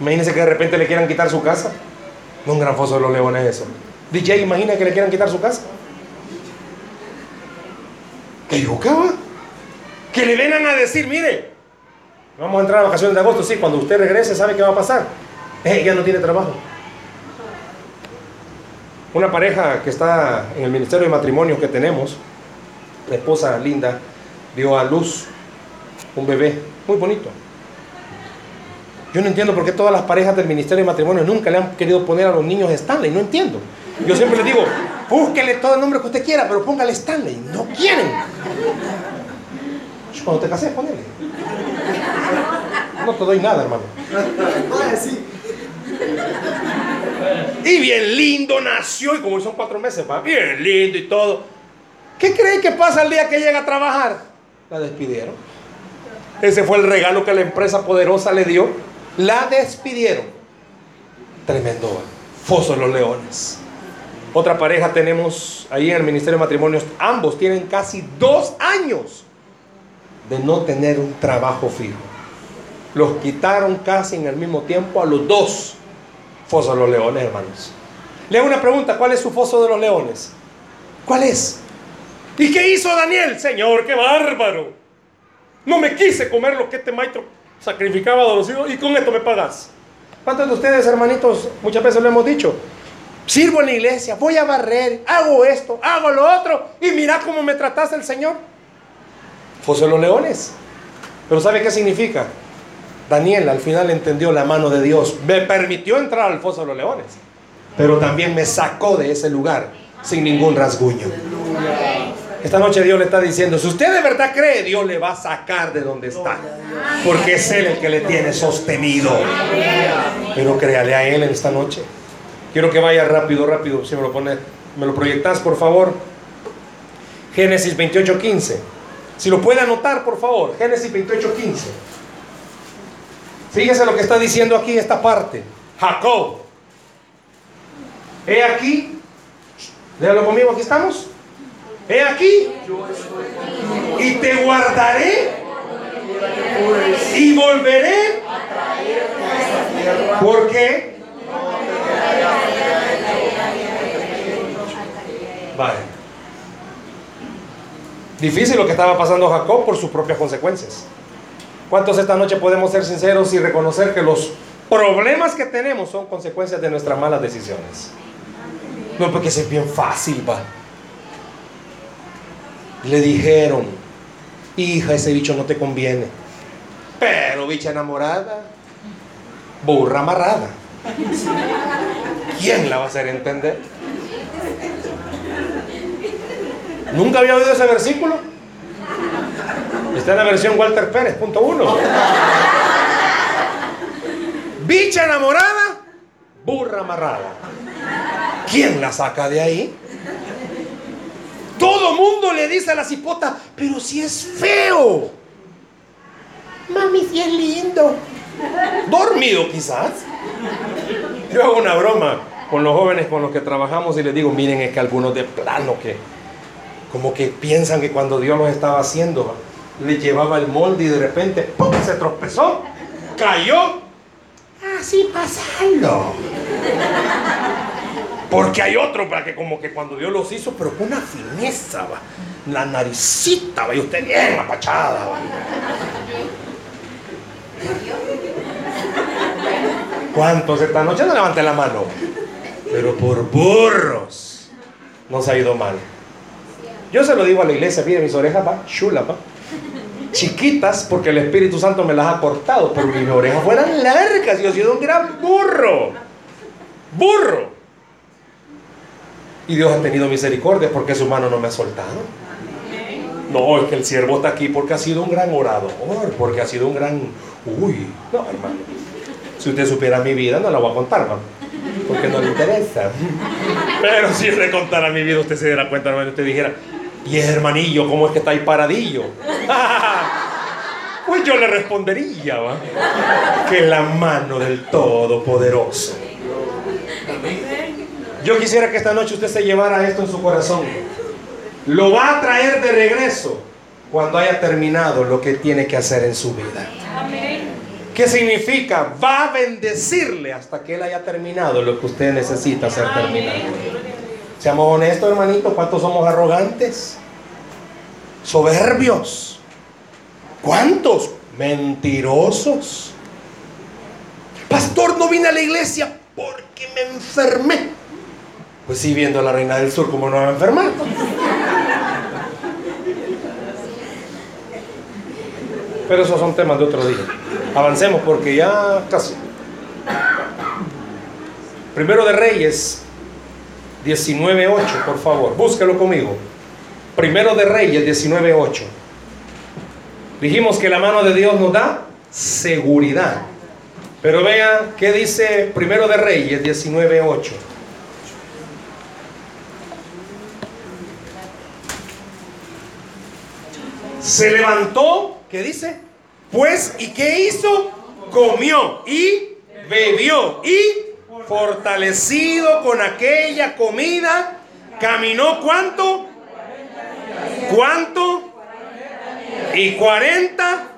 Imagínense que de repente le quieran quitar su casa. No un gran foso de los leones eso. DJ, imagina que le quieran quitar su casa. ¿Qué va? Que le vengan a decir, mire, vamos a entrar a vacaciones de agosto, sí, cuando usted regrese, ¿sabe qué va a pasar? Eh, ya no tiene trabajo. Una pareja que está en el Ministerio de Matrimonio que tenemos, la esposa linda, dio a luz un bebé muy bonito. Yo no entiendo por qué todas las parejas del Ministerio de Matrimonio nunca le han querido poner a los niños Stanley, no entiendo. Yo siempre les digo, búsquele todo el nombre que usted quiera, pero póngale Stanley. No quieren. Cuando te cases, ponele. No te doy nada, hermano. Y bien lindo nació, y como son cuatro meses, va bien lindo y todo. ¿Qué creen que pasa el día que llega a trabajar? La despidieron. Ese fue el regalo que la empresa poderosa le dio. La despidieron. Tremendo. Foso los leones. Otra pareja tenemos ahí en el Ministerio de Matrimonios. Ambos tienen casi dos años de no tener un trabajo fijo. Los quitaron casi en el mismo tiempo a los dos. Foso de los leones, hermanos. Le hago una pregunta. ¿Cuál es su foso de los leones? ¿Cuál es? ¿Y qué hizo Daniel? Señor, qué bárbaro. No me quise comer lo que este maestro Sacrificaba a los hijos y con esto me pagas. ¿Cuántos de ustedes, hermanitos, muchas veces lo hemos dicho? Sirvo en la iglesia, voy a barrer, hago esto, hago lo otro y mira cómo me trataste el Señor. Foso de los leones. Pero ¿sabe qué significa? Daniel al final entendió la mano de Dios. Me permitió entrar al foso de los leones. Pero también me sacó de ese lugar sin ningún rasguño. Esta noche Dios le está diciendo, si usted de verdad cree, Dios le va a sacar de donde está. Porque es Él el que le tiene sostenido. Pero créale a Él en esta noche. Quiero que vaya rápido, rápido. Si me lo pone, me lo proyectas, por favor. Génesis 28, 15. Si lo puede anotar, por favor. Génesis 28, 15. Fíjese lo que está diciendo aquí esta parte. Jacob. He aquí. Déjalo conmigo, aquí estamos. He aquí. Y te guardaré. Y volveré. ¿Por qué? Vale. Difícil lo que estaba pasando Jacob por sus propias consecuencias. ¿Cuántos esta noche podemos ser sinceros y reconocer que los problemas que tenemos son consecuencias de nuestras malas decisiones? No, porque es bien fácil, va. Le dijeron, hija, ese bicho no te conviene. Pero bicha enamorada, burra amarrada. ¿Quién la va a hacer entender? ¿Nunca había oído ese versículo? Está en la versión Walter Pérez, punto uno. Bicha enamorada, burra amarrada. ¿Quién la saca de ahí? Todo mundo le dice a la cipota, pero si es feo. Mami, si es lindo. Dormido quizás. Yo hago una broma con los jóvenes con los que trabajamos y les digo, miren, es que algunos de plano que como que piensan que cuando Dios los estaba haciendo, le llevaba el molde y de repente ¡pum! se tropezó, cayó. Así pasarlo. Porque hay otro para que como que cuando Dios los hizo, pero con una fineza, va. la naricita, va, y usted bien apachada. Va. ¿Cuántos esta noche no levanten la mano? Pero por burros nos ha ido mal. Yo se lo digo a la iglesia, mire mis orejas, va, chula, va. Chiquitas porque el Espíritu Santo me las ha cortado, pero mis orejas fueran largas. Yo he sido un gran burro. Burro. Y Dios ha tenido misericordia porque su mano no me ha soltado. No, es que el siervo está aquí porque ha sido un gran orador, porque ha sido un gran... Uy, no, hermano. Si usted supiera mi vida, no la voy a contar, ¿no? porque no le interesa. Pero si le contara mi vida, usted se diera cuenta, hermano, usted dijera, y hermanillo, ¿cómo es que está ahí paradillo? pues yo le respondería, ¿va? Que la mano del Todopoderoso. Yo quisiera que esta noche usted se llevara esto en su corazón. Lo va a traer de regreso cuando haya terminado lo que tiene que hacer en su vida. ¿Qué significa? Va a bendecirle hasta que él haya terminado lo que usted necesita hacer terminado. Seamos honestos, hermanito, ¿cuántos somos arrogantes? Soberbios. ¿Cuántos? Mentirosos. Pastor, no vine a la iglesia porque me enfermé. Pues sí, viendo a la reina del sur, como no va a enfermar? Pero esos son temas de otro día. Avancemos porque ya casi. Primero de Reyes 19.8, por favor. Búsquelo conmigo. Primero de Reyes 19.8. Dijimos que la mano de Dios nos da seguridad. Pero vea qué dice Primero de Reyes 19.8. Se levantó, ¿qué dice? Pues, ¿y qué hizo? Comió y bebió y fortalecido con aquella comida, caminó cuánto? ¿Cuánto? Y 40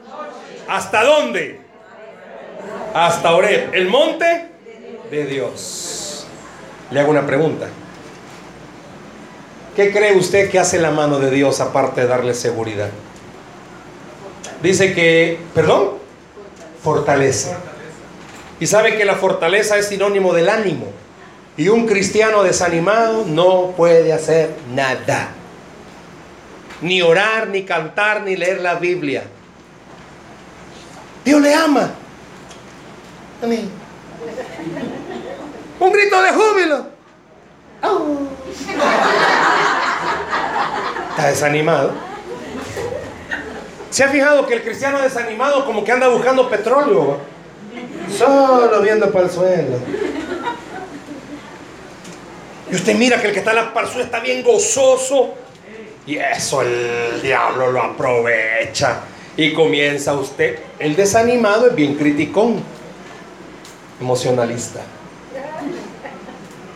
¿Hasta dónde? Hasta Oreb, el monte de Dios. Le hago una pregunta. ¿Qué cree usted que hace la mano de Dios aparte de darle seguridad? Dice que, perdón, Fortaleza. Y sabe que la fortaleza es sinónimo del ánimo. Y un cristiano desanimado no puede hacer nada. Ni orar, ni cantar, ni leer la Biblia. Dios le ama. Amén. Un grito de júbilo. Está desanimado. ¿Se ha fijado que el cristiano desanimado como que anda buscando petróleo? Solo viendo para el suelo. Y usted mira que el que está en la par está bien gozoso. Y eso el diablo lo aprovecha. Y comienza usted. El desanimado es bien criticón. Emocionalista.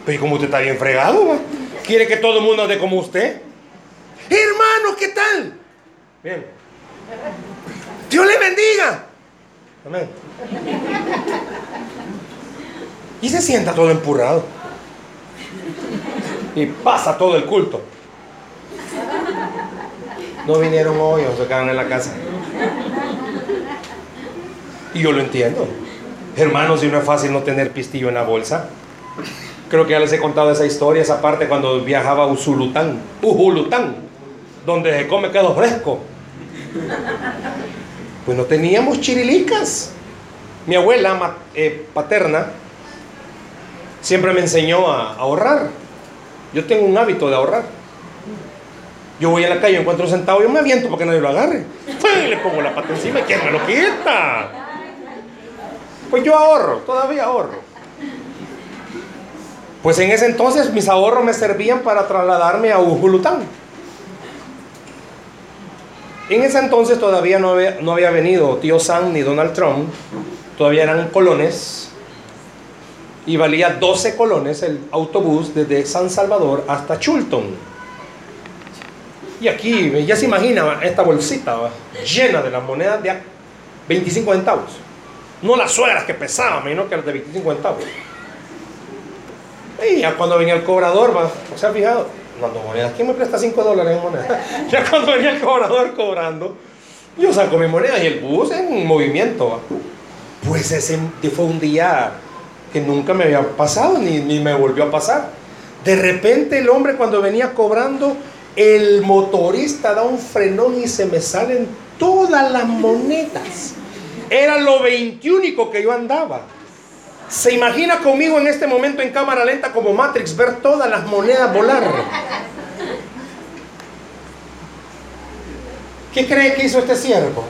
Pero como usted está bien fregado, quiere que todo el mundo ande como usted. Hermano, ¿qué tal? Bien. Dios le bendiga. Amén. Y se sienta todo empurrado. Y pasa todo el culto. No vinieron hoy o se quedaron en la casa. Y yo lo entiendo. Hermanos, si no es fácil no tener pistillo en la bolsa. Creo que ya les he contado esa historia, esa parte cuando viajaba a Usulután, Ujulután, donde se come quedo fresco. Pues no teníamos chirilicas. Mi abuela eh, paterna siempre me enseñó a, ahorrar. Yo tengo un hábito de ahorrar. Yo voy a la calle, encuentro un centavo, yo me aviento para que nadie lo agarre. Le pongo la pata encima y ¿quién me lo quita? Pues yo ahorro, todavía ahorro. Pues en ese entonces mis ahorros me servían para trasladarme a Ujulután. En ese entonces todavía no había, venido tío Sam ni Donald Trump, todavía eran colones y valía 12 colones el autobús desde San Salvador hasta Chulton. Y aquí ya se imagina esta bolsita llena de las monedas de 25 centavos. No las suegras que pesaban, menos que las de 25 centavos. Y ya cuando venía el cobrador, va, ¿se ha fijado? Mando monedas. ¿Quién me presta 5 dólares en monedas? Ya cuando venía el cobrador cobrando, yo saco mi moneda y el bus en movimiento. Pues ese fue un día que nunca me había pasado, ni, ni me volvió a pasar. De repente el hombre cuando venía cobrando, el motorista da un frenón y se me salen todas las monedas. Era lo veintiúnico que yo andaba. ¿Se imagina conmigo en este momento en cámara lenta como Matrix ver todas las monedas volar? ¿Qué cree que hizo este siervo?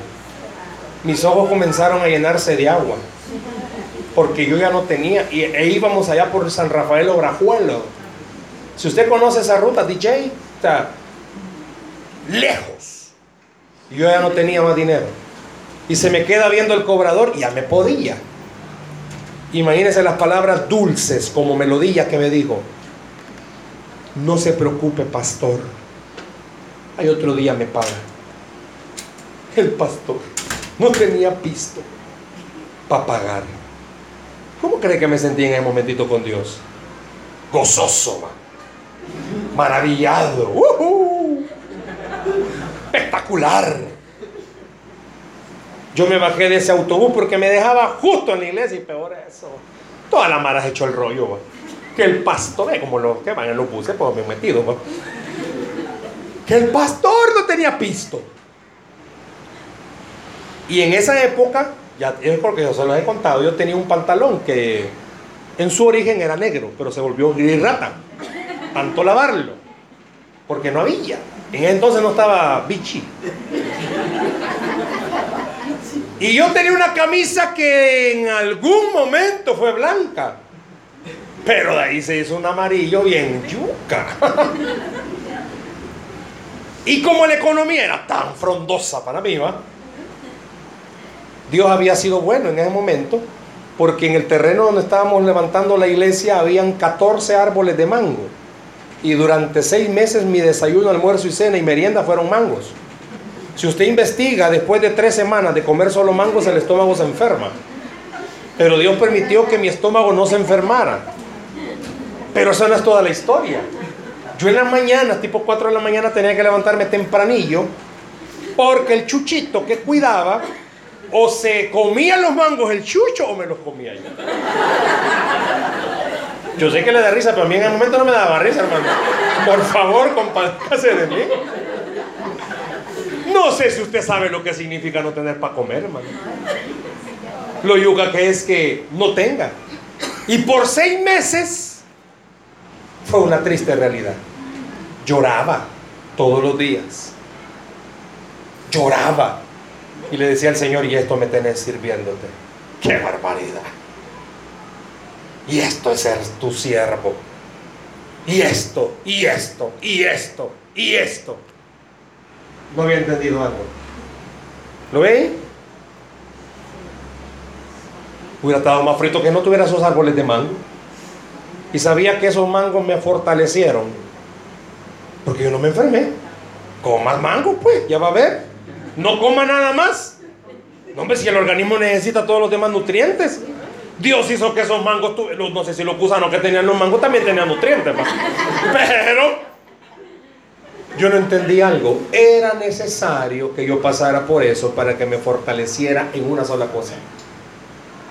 Mis ojos comenzaron a llenarse de agua. Porque yo ya no tenía. Y, e íbamos allá por San Rafael Obrajuelo. Si usted conoce esa ruta, DJ, está lejos. Yo ya no tenía más dinero. Y se me queda viendo el cobrador ya me podía. Imagínense las palabras dulces como melodía que me dijo. No se preocupe, pastor. Hay otro día me paga. El pastor no tenía pisto para pagar. ¿Cómo cree que me sentí en ese momentito con Dios? Gozoso, maravillado, espectacular. Yo me bajé de ese autobús porque me dejaba justo en la iglesia y peor eso. Toda la mara hecho el rollo. Que el pastor, ve como los que van en los pues me he metido. Que el pastor no tenía pisto. Y en esa época, ya es porque yo se lo he contado, yo tenía un pantalón que en su origen era negro, pero se volvió gris rata. Tanto lavarlo. Porque no había. En ese entonces no estaba bichi. Y yo tenía una camisa que en algún momento fue blanca. Pero de ahí se hizo un amarillo bien yuca. y como la economía era tan frondosa para mí, ¿va? Dios había sido bueno en ese momento, porque en el terreno donde estábamos levantando la iglesia habían 14 árboles de mango. Y durante seis meses mi desayuno, almuerzo y cena y merienda fueron mangos. Si usted investiga, después de tres semanas de comer solo mangos, el estómago se enferma. Pero Dios permitió que mi estómago no se enfermara. Pero esa no es toda la historia. Yo en la mañana, tipo 4 de la mañana, tenía que levantarme tempranillo porque el chuchito que cuidaba o se comía los mangos el chucho o me los comía yo. Yo sé que le da risa, pero a mí en el momento no me daba risa, hermano. Por favor, compadéjase de mí. No sé si usted sabe lo que significa no tener para comer, hermano. Lo yuga que es que no tenga. Y por seis meses fue una triste realidad. Lloraba todos los días. Lloraba. Y le decía al Señor, y esto me tenés sirviéndote. ¡Qué barbaridad! Y esto es ser tu siervo. Y esto, y esto, y esto, y esto. No había entendido algo. ¿Lo ve? Hubiera estado más frito que no tuviera esos árboles de mango. Y sabía que esos mangos me fortalecieron. Porque yo no me enfermé. Coma mango, pues, ya va a ver. No coma nada más. No, hombre, si el organismo necesita todos los demás nutrientes. Dios hizo que esos mangos, no sé si los gusanos que tenían los mangos también tenían nutrientes. Pero yo no entendí algo. Era necesario que yo pasara por eso para que me fortaleciera en una sola cosa.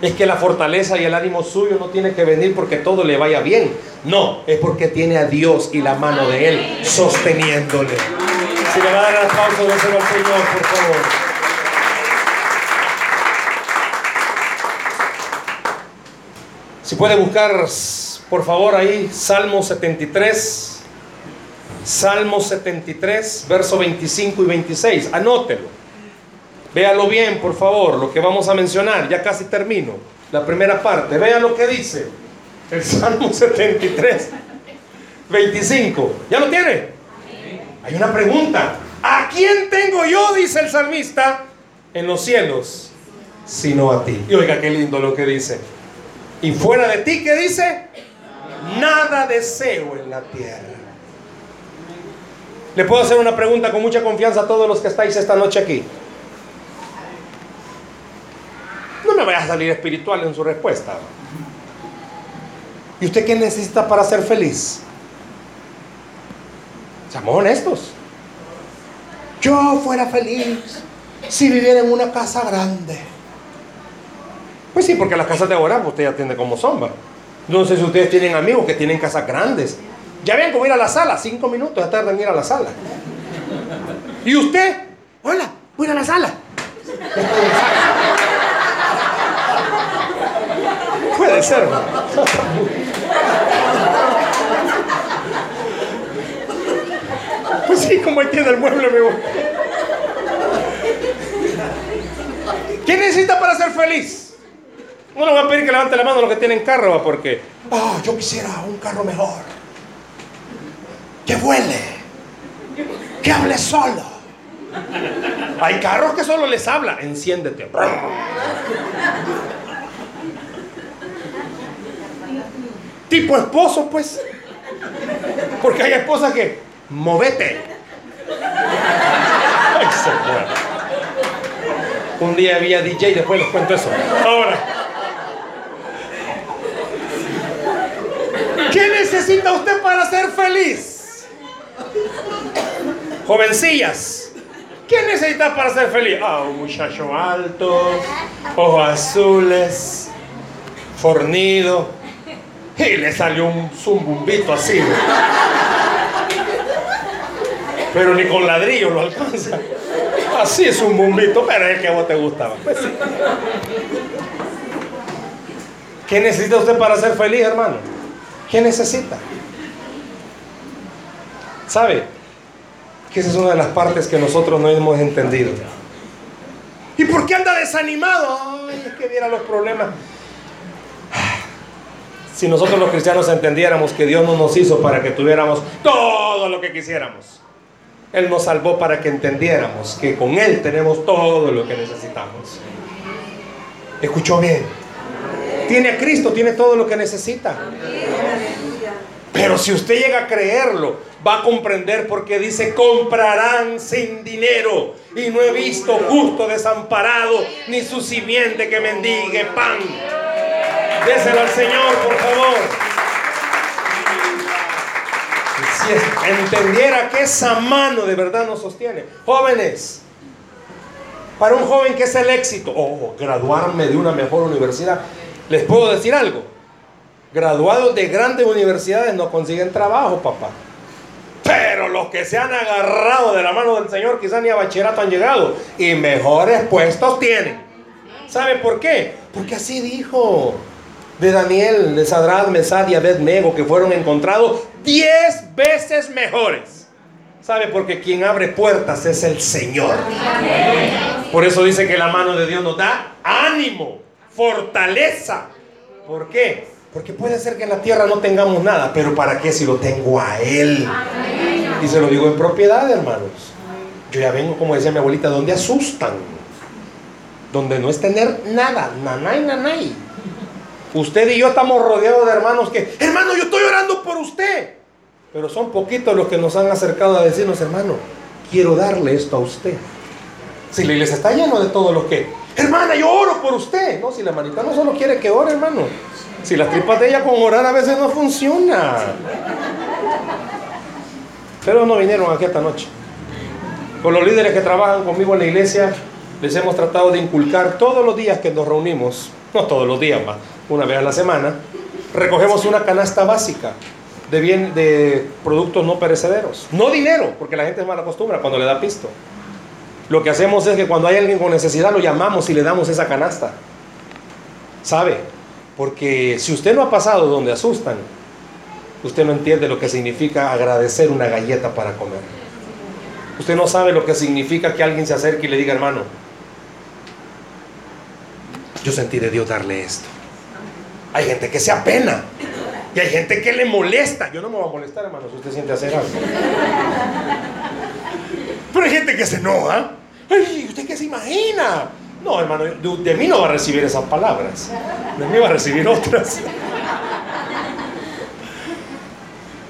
Es que la fortaleza y el ánimo suyo no tiene que venir porque todo le vaya bien. No, es porque tiene a Dios y la mano de Él sosteniéndole. Si le va a dar aplauso, déselo al Señor, por favor. Si puede buscar, por favor, ahí, Salmo 73. Salmo 73, verso 25 y 26. Anótelo. Véalo bien, por favor, lo que vamos a mencionar. Ya casi termino. La primera parte. Vean lo que dice. El Salmo 73, 25. ¿Ya lo tiene? Hay una pregunta. ¿A quién tengo yo, dice el salmista, en los cielos, sino a ti? Y oiga qué lindo lo que dice. Y fuera de ti, ¿qué dice? Nada deseo en la tierra. Le puedo hacer una pregunta con mucha confianza a todos los que estáis esta noche aquí. No me vaya a salir espiritual en su respuesta. ¿Y usted qué necesita para ser feliz? Seamos honestos. Yo fuera feliz si viviera en una casa grande. Pues sí, porque las casas de ahora usted ya tiene como sombra. No sé si ustedes tienen amigos que tienen casas grandes ya ven cómo ir a la sala, cinco minutos tarde en ir a la sala. ¿Y usted? Hola, voy a la sala. Puede ser. Pues sí, como tiene el mueble, me voy. ¿Qué necesita para ser feliz? No le voy a pedir que levante la mano los que tienen carro, porque, oh, yo quisiera un carro mejor que vuele, que hable solo. Hay carros que solo les habla, enciéndete. Tipo esposo, pues. Porque hay esposas que, movete. Un día había DJ, después les cuento eso. Ahora. ¿Qué necesita usted para ser feliz? Jovencillas, ¿qué necesitas para ser feliz? Ah, un muchacho alto, ojos azules, fornido. Y le salió un zumbumbito así. Pero ni con ladrillo lo alcanza. Así es un bumbito, pero es el que a vos te gustaba. Pues ¿Qué necesita usted para ser feliz, hermano? ¿Qué necesita? ¿Sabe? que esa es una de las partes que nosotros no hemos entendido. ¿Y por qué anda desanimado? Ay, es que viera los problemas. Si nosotros los cristianos entendiéramos que Dios no nos hizo para que tuviéramos todo lo que quisiéramos. Él nos salvó para que entendiéramos que con Él tenemos todo lo que necesitamos. ¿Escuchó bien? Tiene a Cristo, tiene todo lo que necesita. Pero si usted llega a creerlo, va a comprender porque dice, comprarán sin dinero. Y no he visto justo desamparado, ni su simiente que mendigue pan. Déselo al Señor, por favor. Si entendiera que esa mano de verdad nos sostiene. Jóvenes, Para un joven que es el éxito, o graduarme de una mejor universidad, les puedo decir algo. Graduados de grandes universidades no consiguen trabajo, papá. Pero los que se han agarrado de la mano del Señor quizás ni a bachillerato han llegado y mejores puestos tienen. ¿Sabe por qué? Porque así dijo de Daniel, de Sadrat, Mesad y Abednego que fueron encontrados diez veces mejores. ¿Sabe? Porque quien abre puertas es el Señor. Por eso dice que la mano de Dios nos da ánimo, fortaleza. ¿Por qué? Porque puede ser que en la tierra no tengamos nada, pero ¿para qué si lo tengo a Él? Y se lo digo en propiedad, hermanos. Yo ya vengo, como decía mi abuelita, donde asustan. Donde no es tener nada, nanay, nanay. Usted y yo estamos rodeados de hermanos que, hermano, yo estoy orando por usted. Pero son poquitos los que nos han acercado a decirnos, hermano, quiero darle esto a usted. Si la iglesia está lleno de todos los que, hermana, yo oro por usted. No, si la manita no solo quiere que ore, hermano. Si las tripas de ella con orar a veces no funciona. Pero no vinieron aquí esta noche. Con los líderes que trabajan conmigo en la iglesia, les hemos tratado de inculcar todos los días que nos reunimos, no todos los días, más, una vez a la semana, recogemos una canasta básica de, bien, de productos no perecederos. No dinero, porque la gente es mala costumbre cuando le da pisto. Lo que hacemos es que cuando hay alguien con necesidad lo llamamos y le damos esa canasta. ¿Sabe? Porque si usted no ha pasado donde asustan, usted no entiende lo que significa agradecer una galleta para comer. Usted no sabe lo que significa que alguien se acerque y le diga, hermano, yo sentí de Dios darle esto. Hay gente que se apena. Y hay gente que le molesta. Yo no me voy a molestar, hermano, si usted siente hacer algo. Pero hay gente que se enoja. Ay, ¿usted qué se imagina? No, hermano, de, mí no va a recibir esas palabras. De mí va a recibir otras.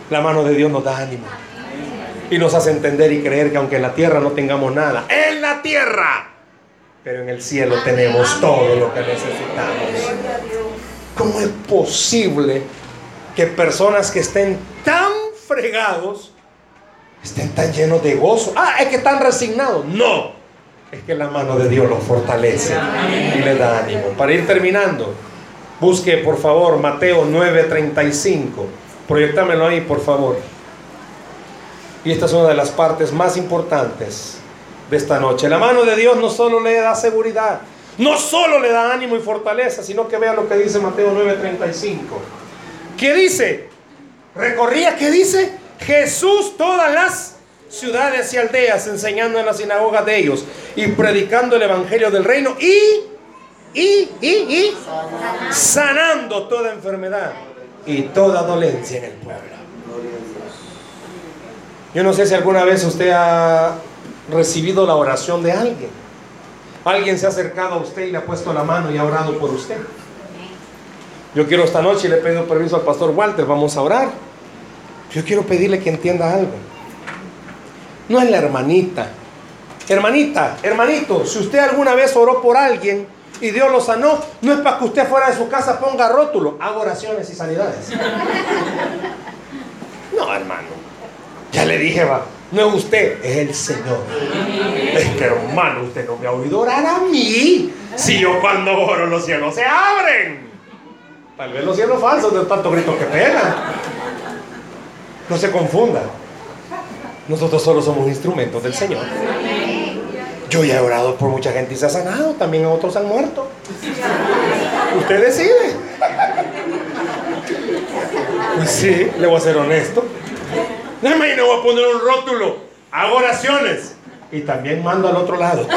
La mano de Dios nos da ánimo. Y nos hace entender y creer que aunque en la tierra no tengamos nada, en la tierra, pero en el cielo tenemos todo lo que necesitamos. ¿Cómo es posible que personas que estén tan fregados estén tan llenos de gozo? Ah, es que están resignados. No, es que la mano de Dios los fortalece y les da ánimo. Para ir terminando, busque por favor Mateo 9:35. Proyectámelo ahí, por favor. Y esta es una de las partes más importantes de esta noche. La mano de Dios no solo le da seguridad, no solo le da ánimo y fortaleza, sino que vea lo que dice Mateo 9:35. ¿Qué dice? Recorría, ¿qué dice? Jesús todas las ciudades y aldeas enseñando en las sinagogas de ellos y predicando el evangelio del reino y y y y sanando toda enfermedad y toda dolencia en el pueblo. Yo no sé si alguna vez usted ha recibido la oración de alguien. Alguien se ha acercado a usted y le ha puesto la mano y ha orado por usted. Yo quiero esta noche y le he pedido permiso al pastor Walter, vamos a orar. Yo quiero pedirle que entienda algo. No es la hermanita. Hermanita, hermanito, si usted alguna vez oró por alguien y Dios lo sanó, no es para que usted fuera de su casa ponga rótulo, haga oraciones y sanidades. No, hermano. Ya le dije, va, no es usted, es el Señor. Es que hermano, usted no me ha oído orar a mí. Si yo cuando oro los cielos se abren. Tal vez los cielos falsos de tanto grito que pegan. No se confunda. Nosotros solo somos instrumentos del Señor. Yo ya he orado por mucha gente y se ha sanado, también otros han muerto. Usted decide. Pues sí, le voy a ser honesto. No me voy a poner un rótulo. Hago oraciones. Y también mando al otro lado.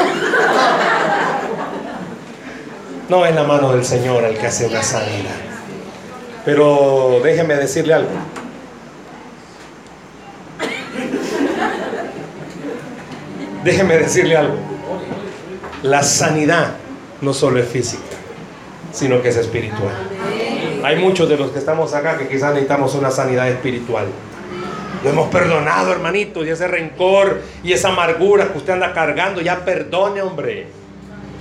No es la mano del Señor el que hace una sanidad. Pero déjeme decirle algo. Déjeme decirle algo. La sanidad no solo es física, sino que es espiritual. Hay muchos de los que estamos acá que quizás necesitamos una sanidad espiritual. Lo hemos perdonado, hermanito, y ese rencor y esa amargura que usted anda cargando, ya perdone, hombre.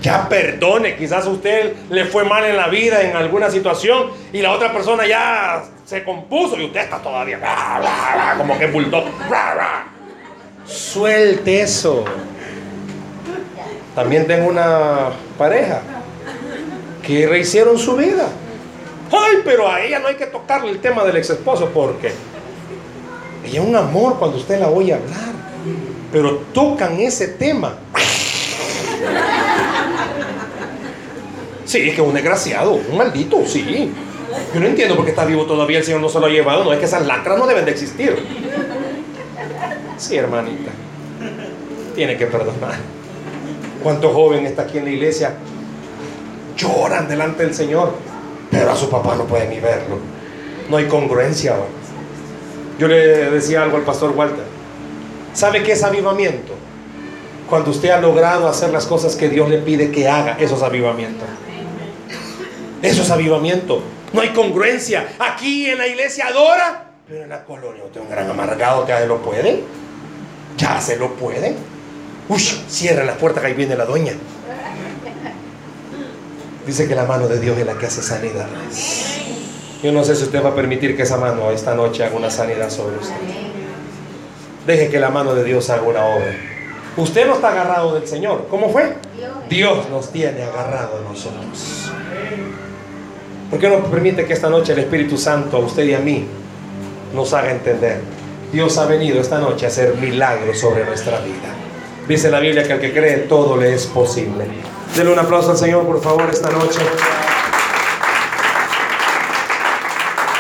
Ya perdone, quizás usted le fue mal en la vida en alguna situación y la otra persona ya se compuso y usted está todavía como que bulldog. Suelte eso. También tengo una pareja que rehicieron su vida. Ay, pero a ella no hay que tocarle el tema del ex esposo porque ella es un amor cuando usted la oye hablar. Pero tocan ese tema. Sí, es que un desgraciado, un maldito, sí. Yo no entiendo por qué está vivo todavía, el Señor no se lo ha llevado. No es que esas lacras no deben de existir. Sí, hermanita. Tiene que perdonar. ¿Cuántos jóvenes está aquí en la iglesia? Lloran delante del Señor, pero a su papá no pueden ni verlo. No hay congruencia ahora. Yo le decía algo al pastor Walter. ¿Sabe qué es avivamiento? Cuando usted ha logrado hacer las cosas que Dios le pide que haga, eso es avivamiento. Eso es avivamiento. No hay congruencia. Aquí en la iglesia adora, pero en la colonia usted es un gran amargado que lo puede. Ya se lo puede. Uy, cierra la puerta que ahí viene la doña. Dice que la mano de Dios es la que hace sanidades. Yo no sé si usted va a permitir que esa mano esta noche haga una sanidad sobre usted. Deje que la mano de Dios haga una obra. Usted no está agarrado del Señor. ¿Cómo fue? Dios nos tiene agarrado a nosotros. ¿Por qué no permite que esta noche el Espíritu Santo a usted y a mí nos haga entender? Dios ha venido esta noche a hacer milagros sobre nuestra vida. Dice la Biblia que al que cree todo le es posible. Denle un aplauso al Señor, por favor, esta noche.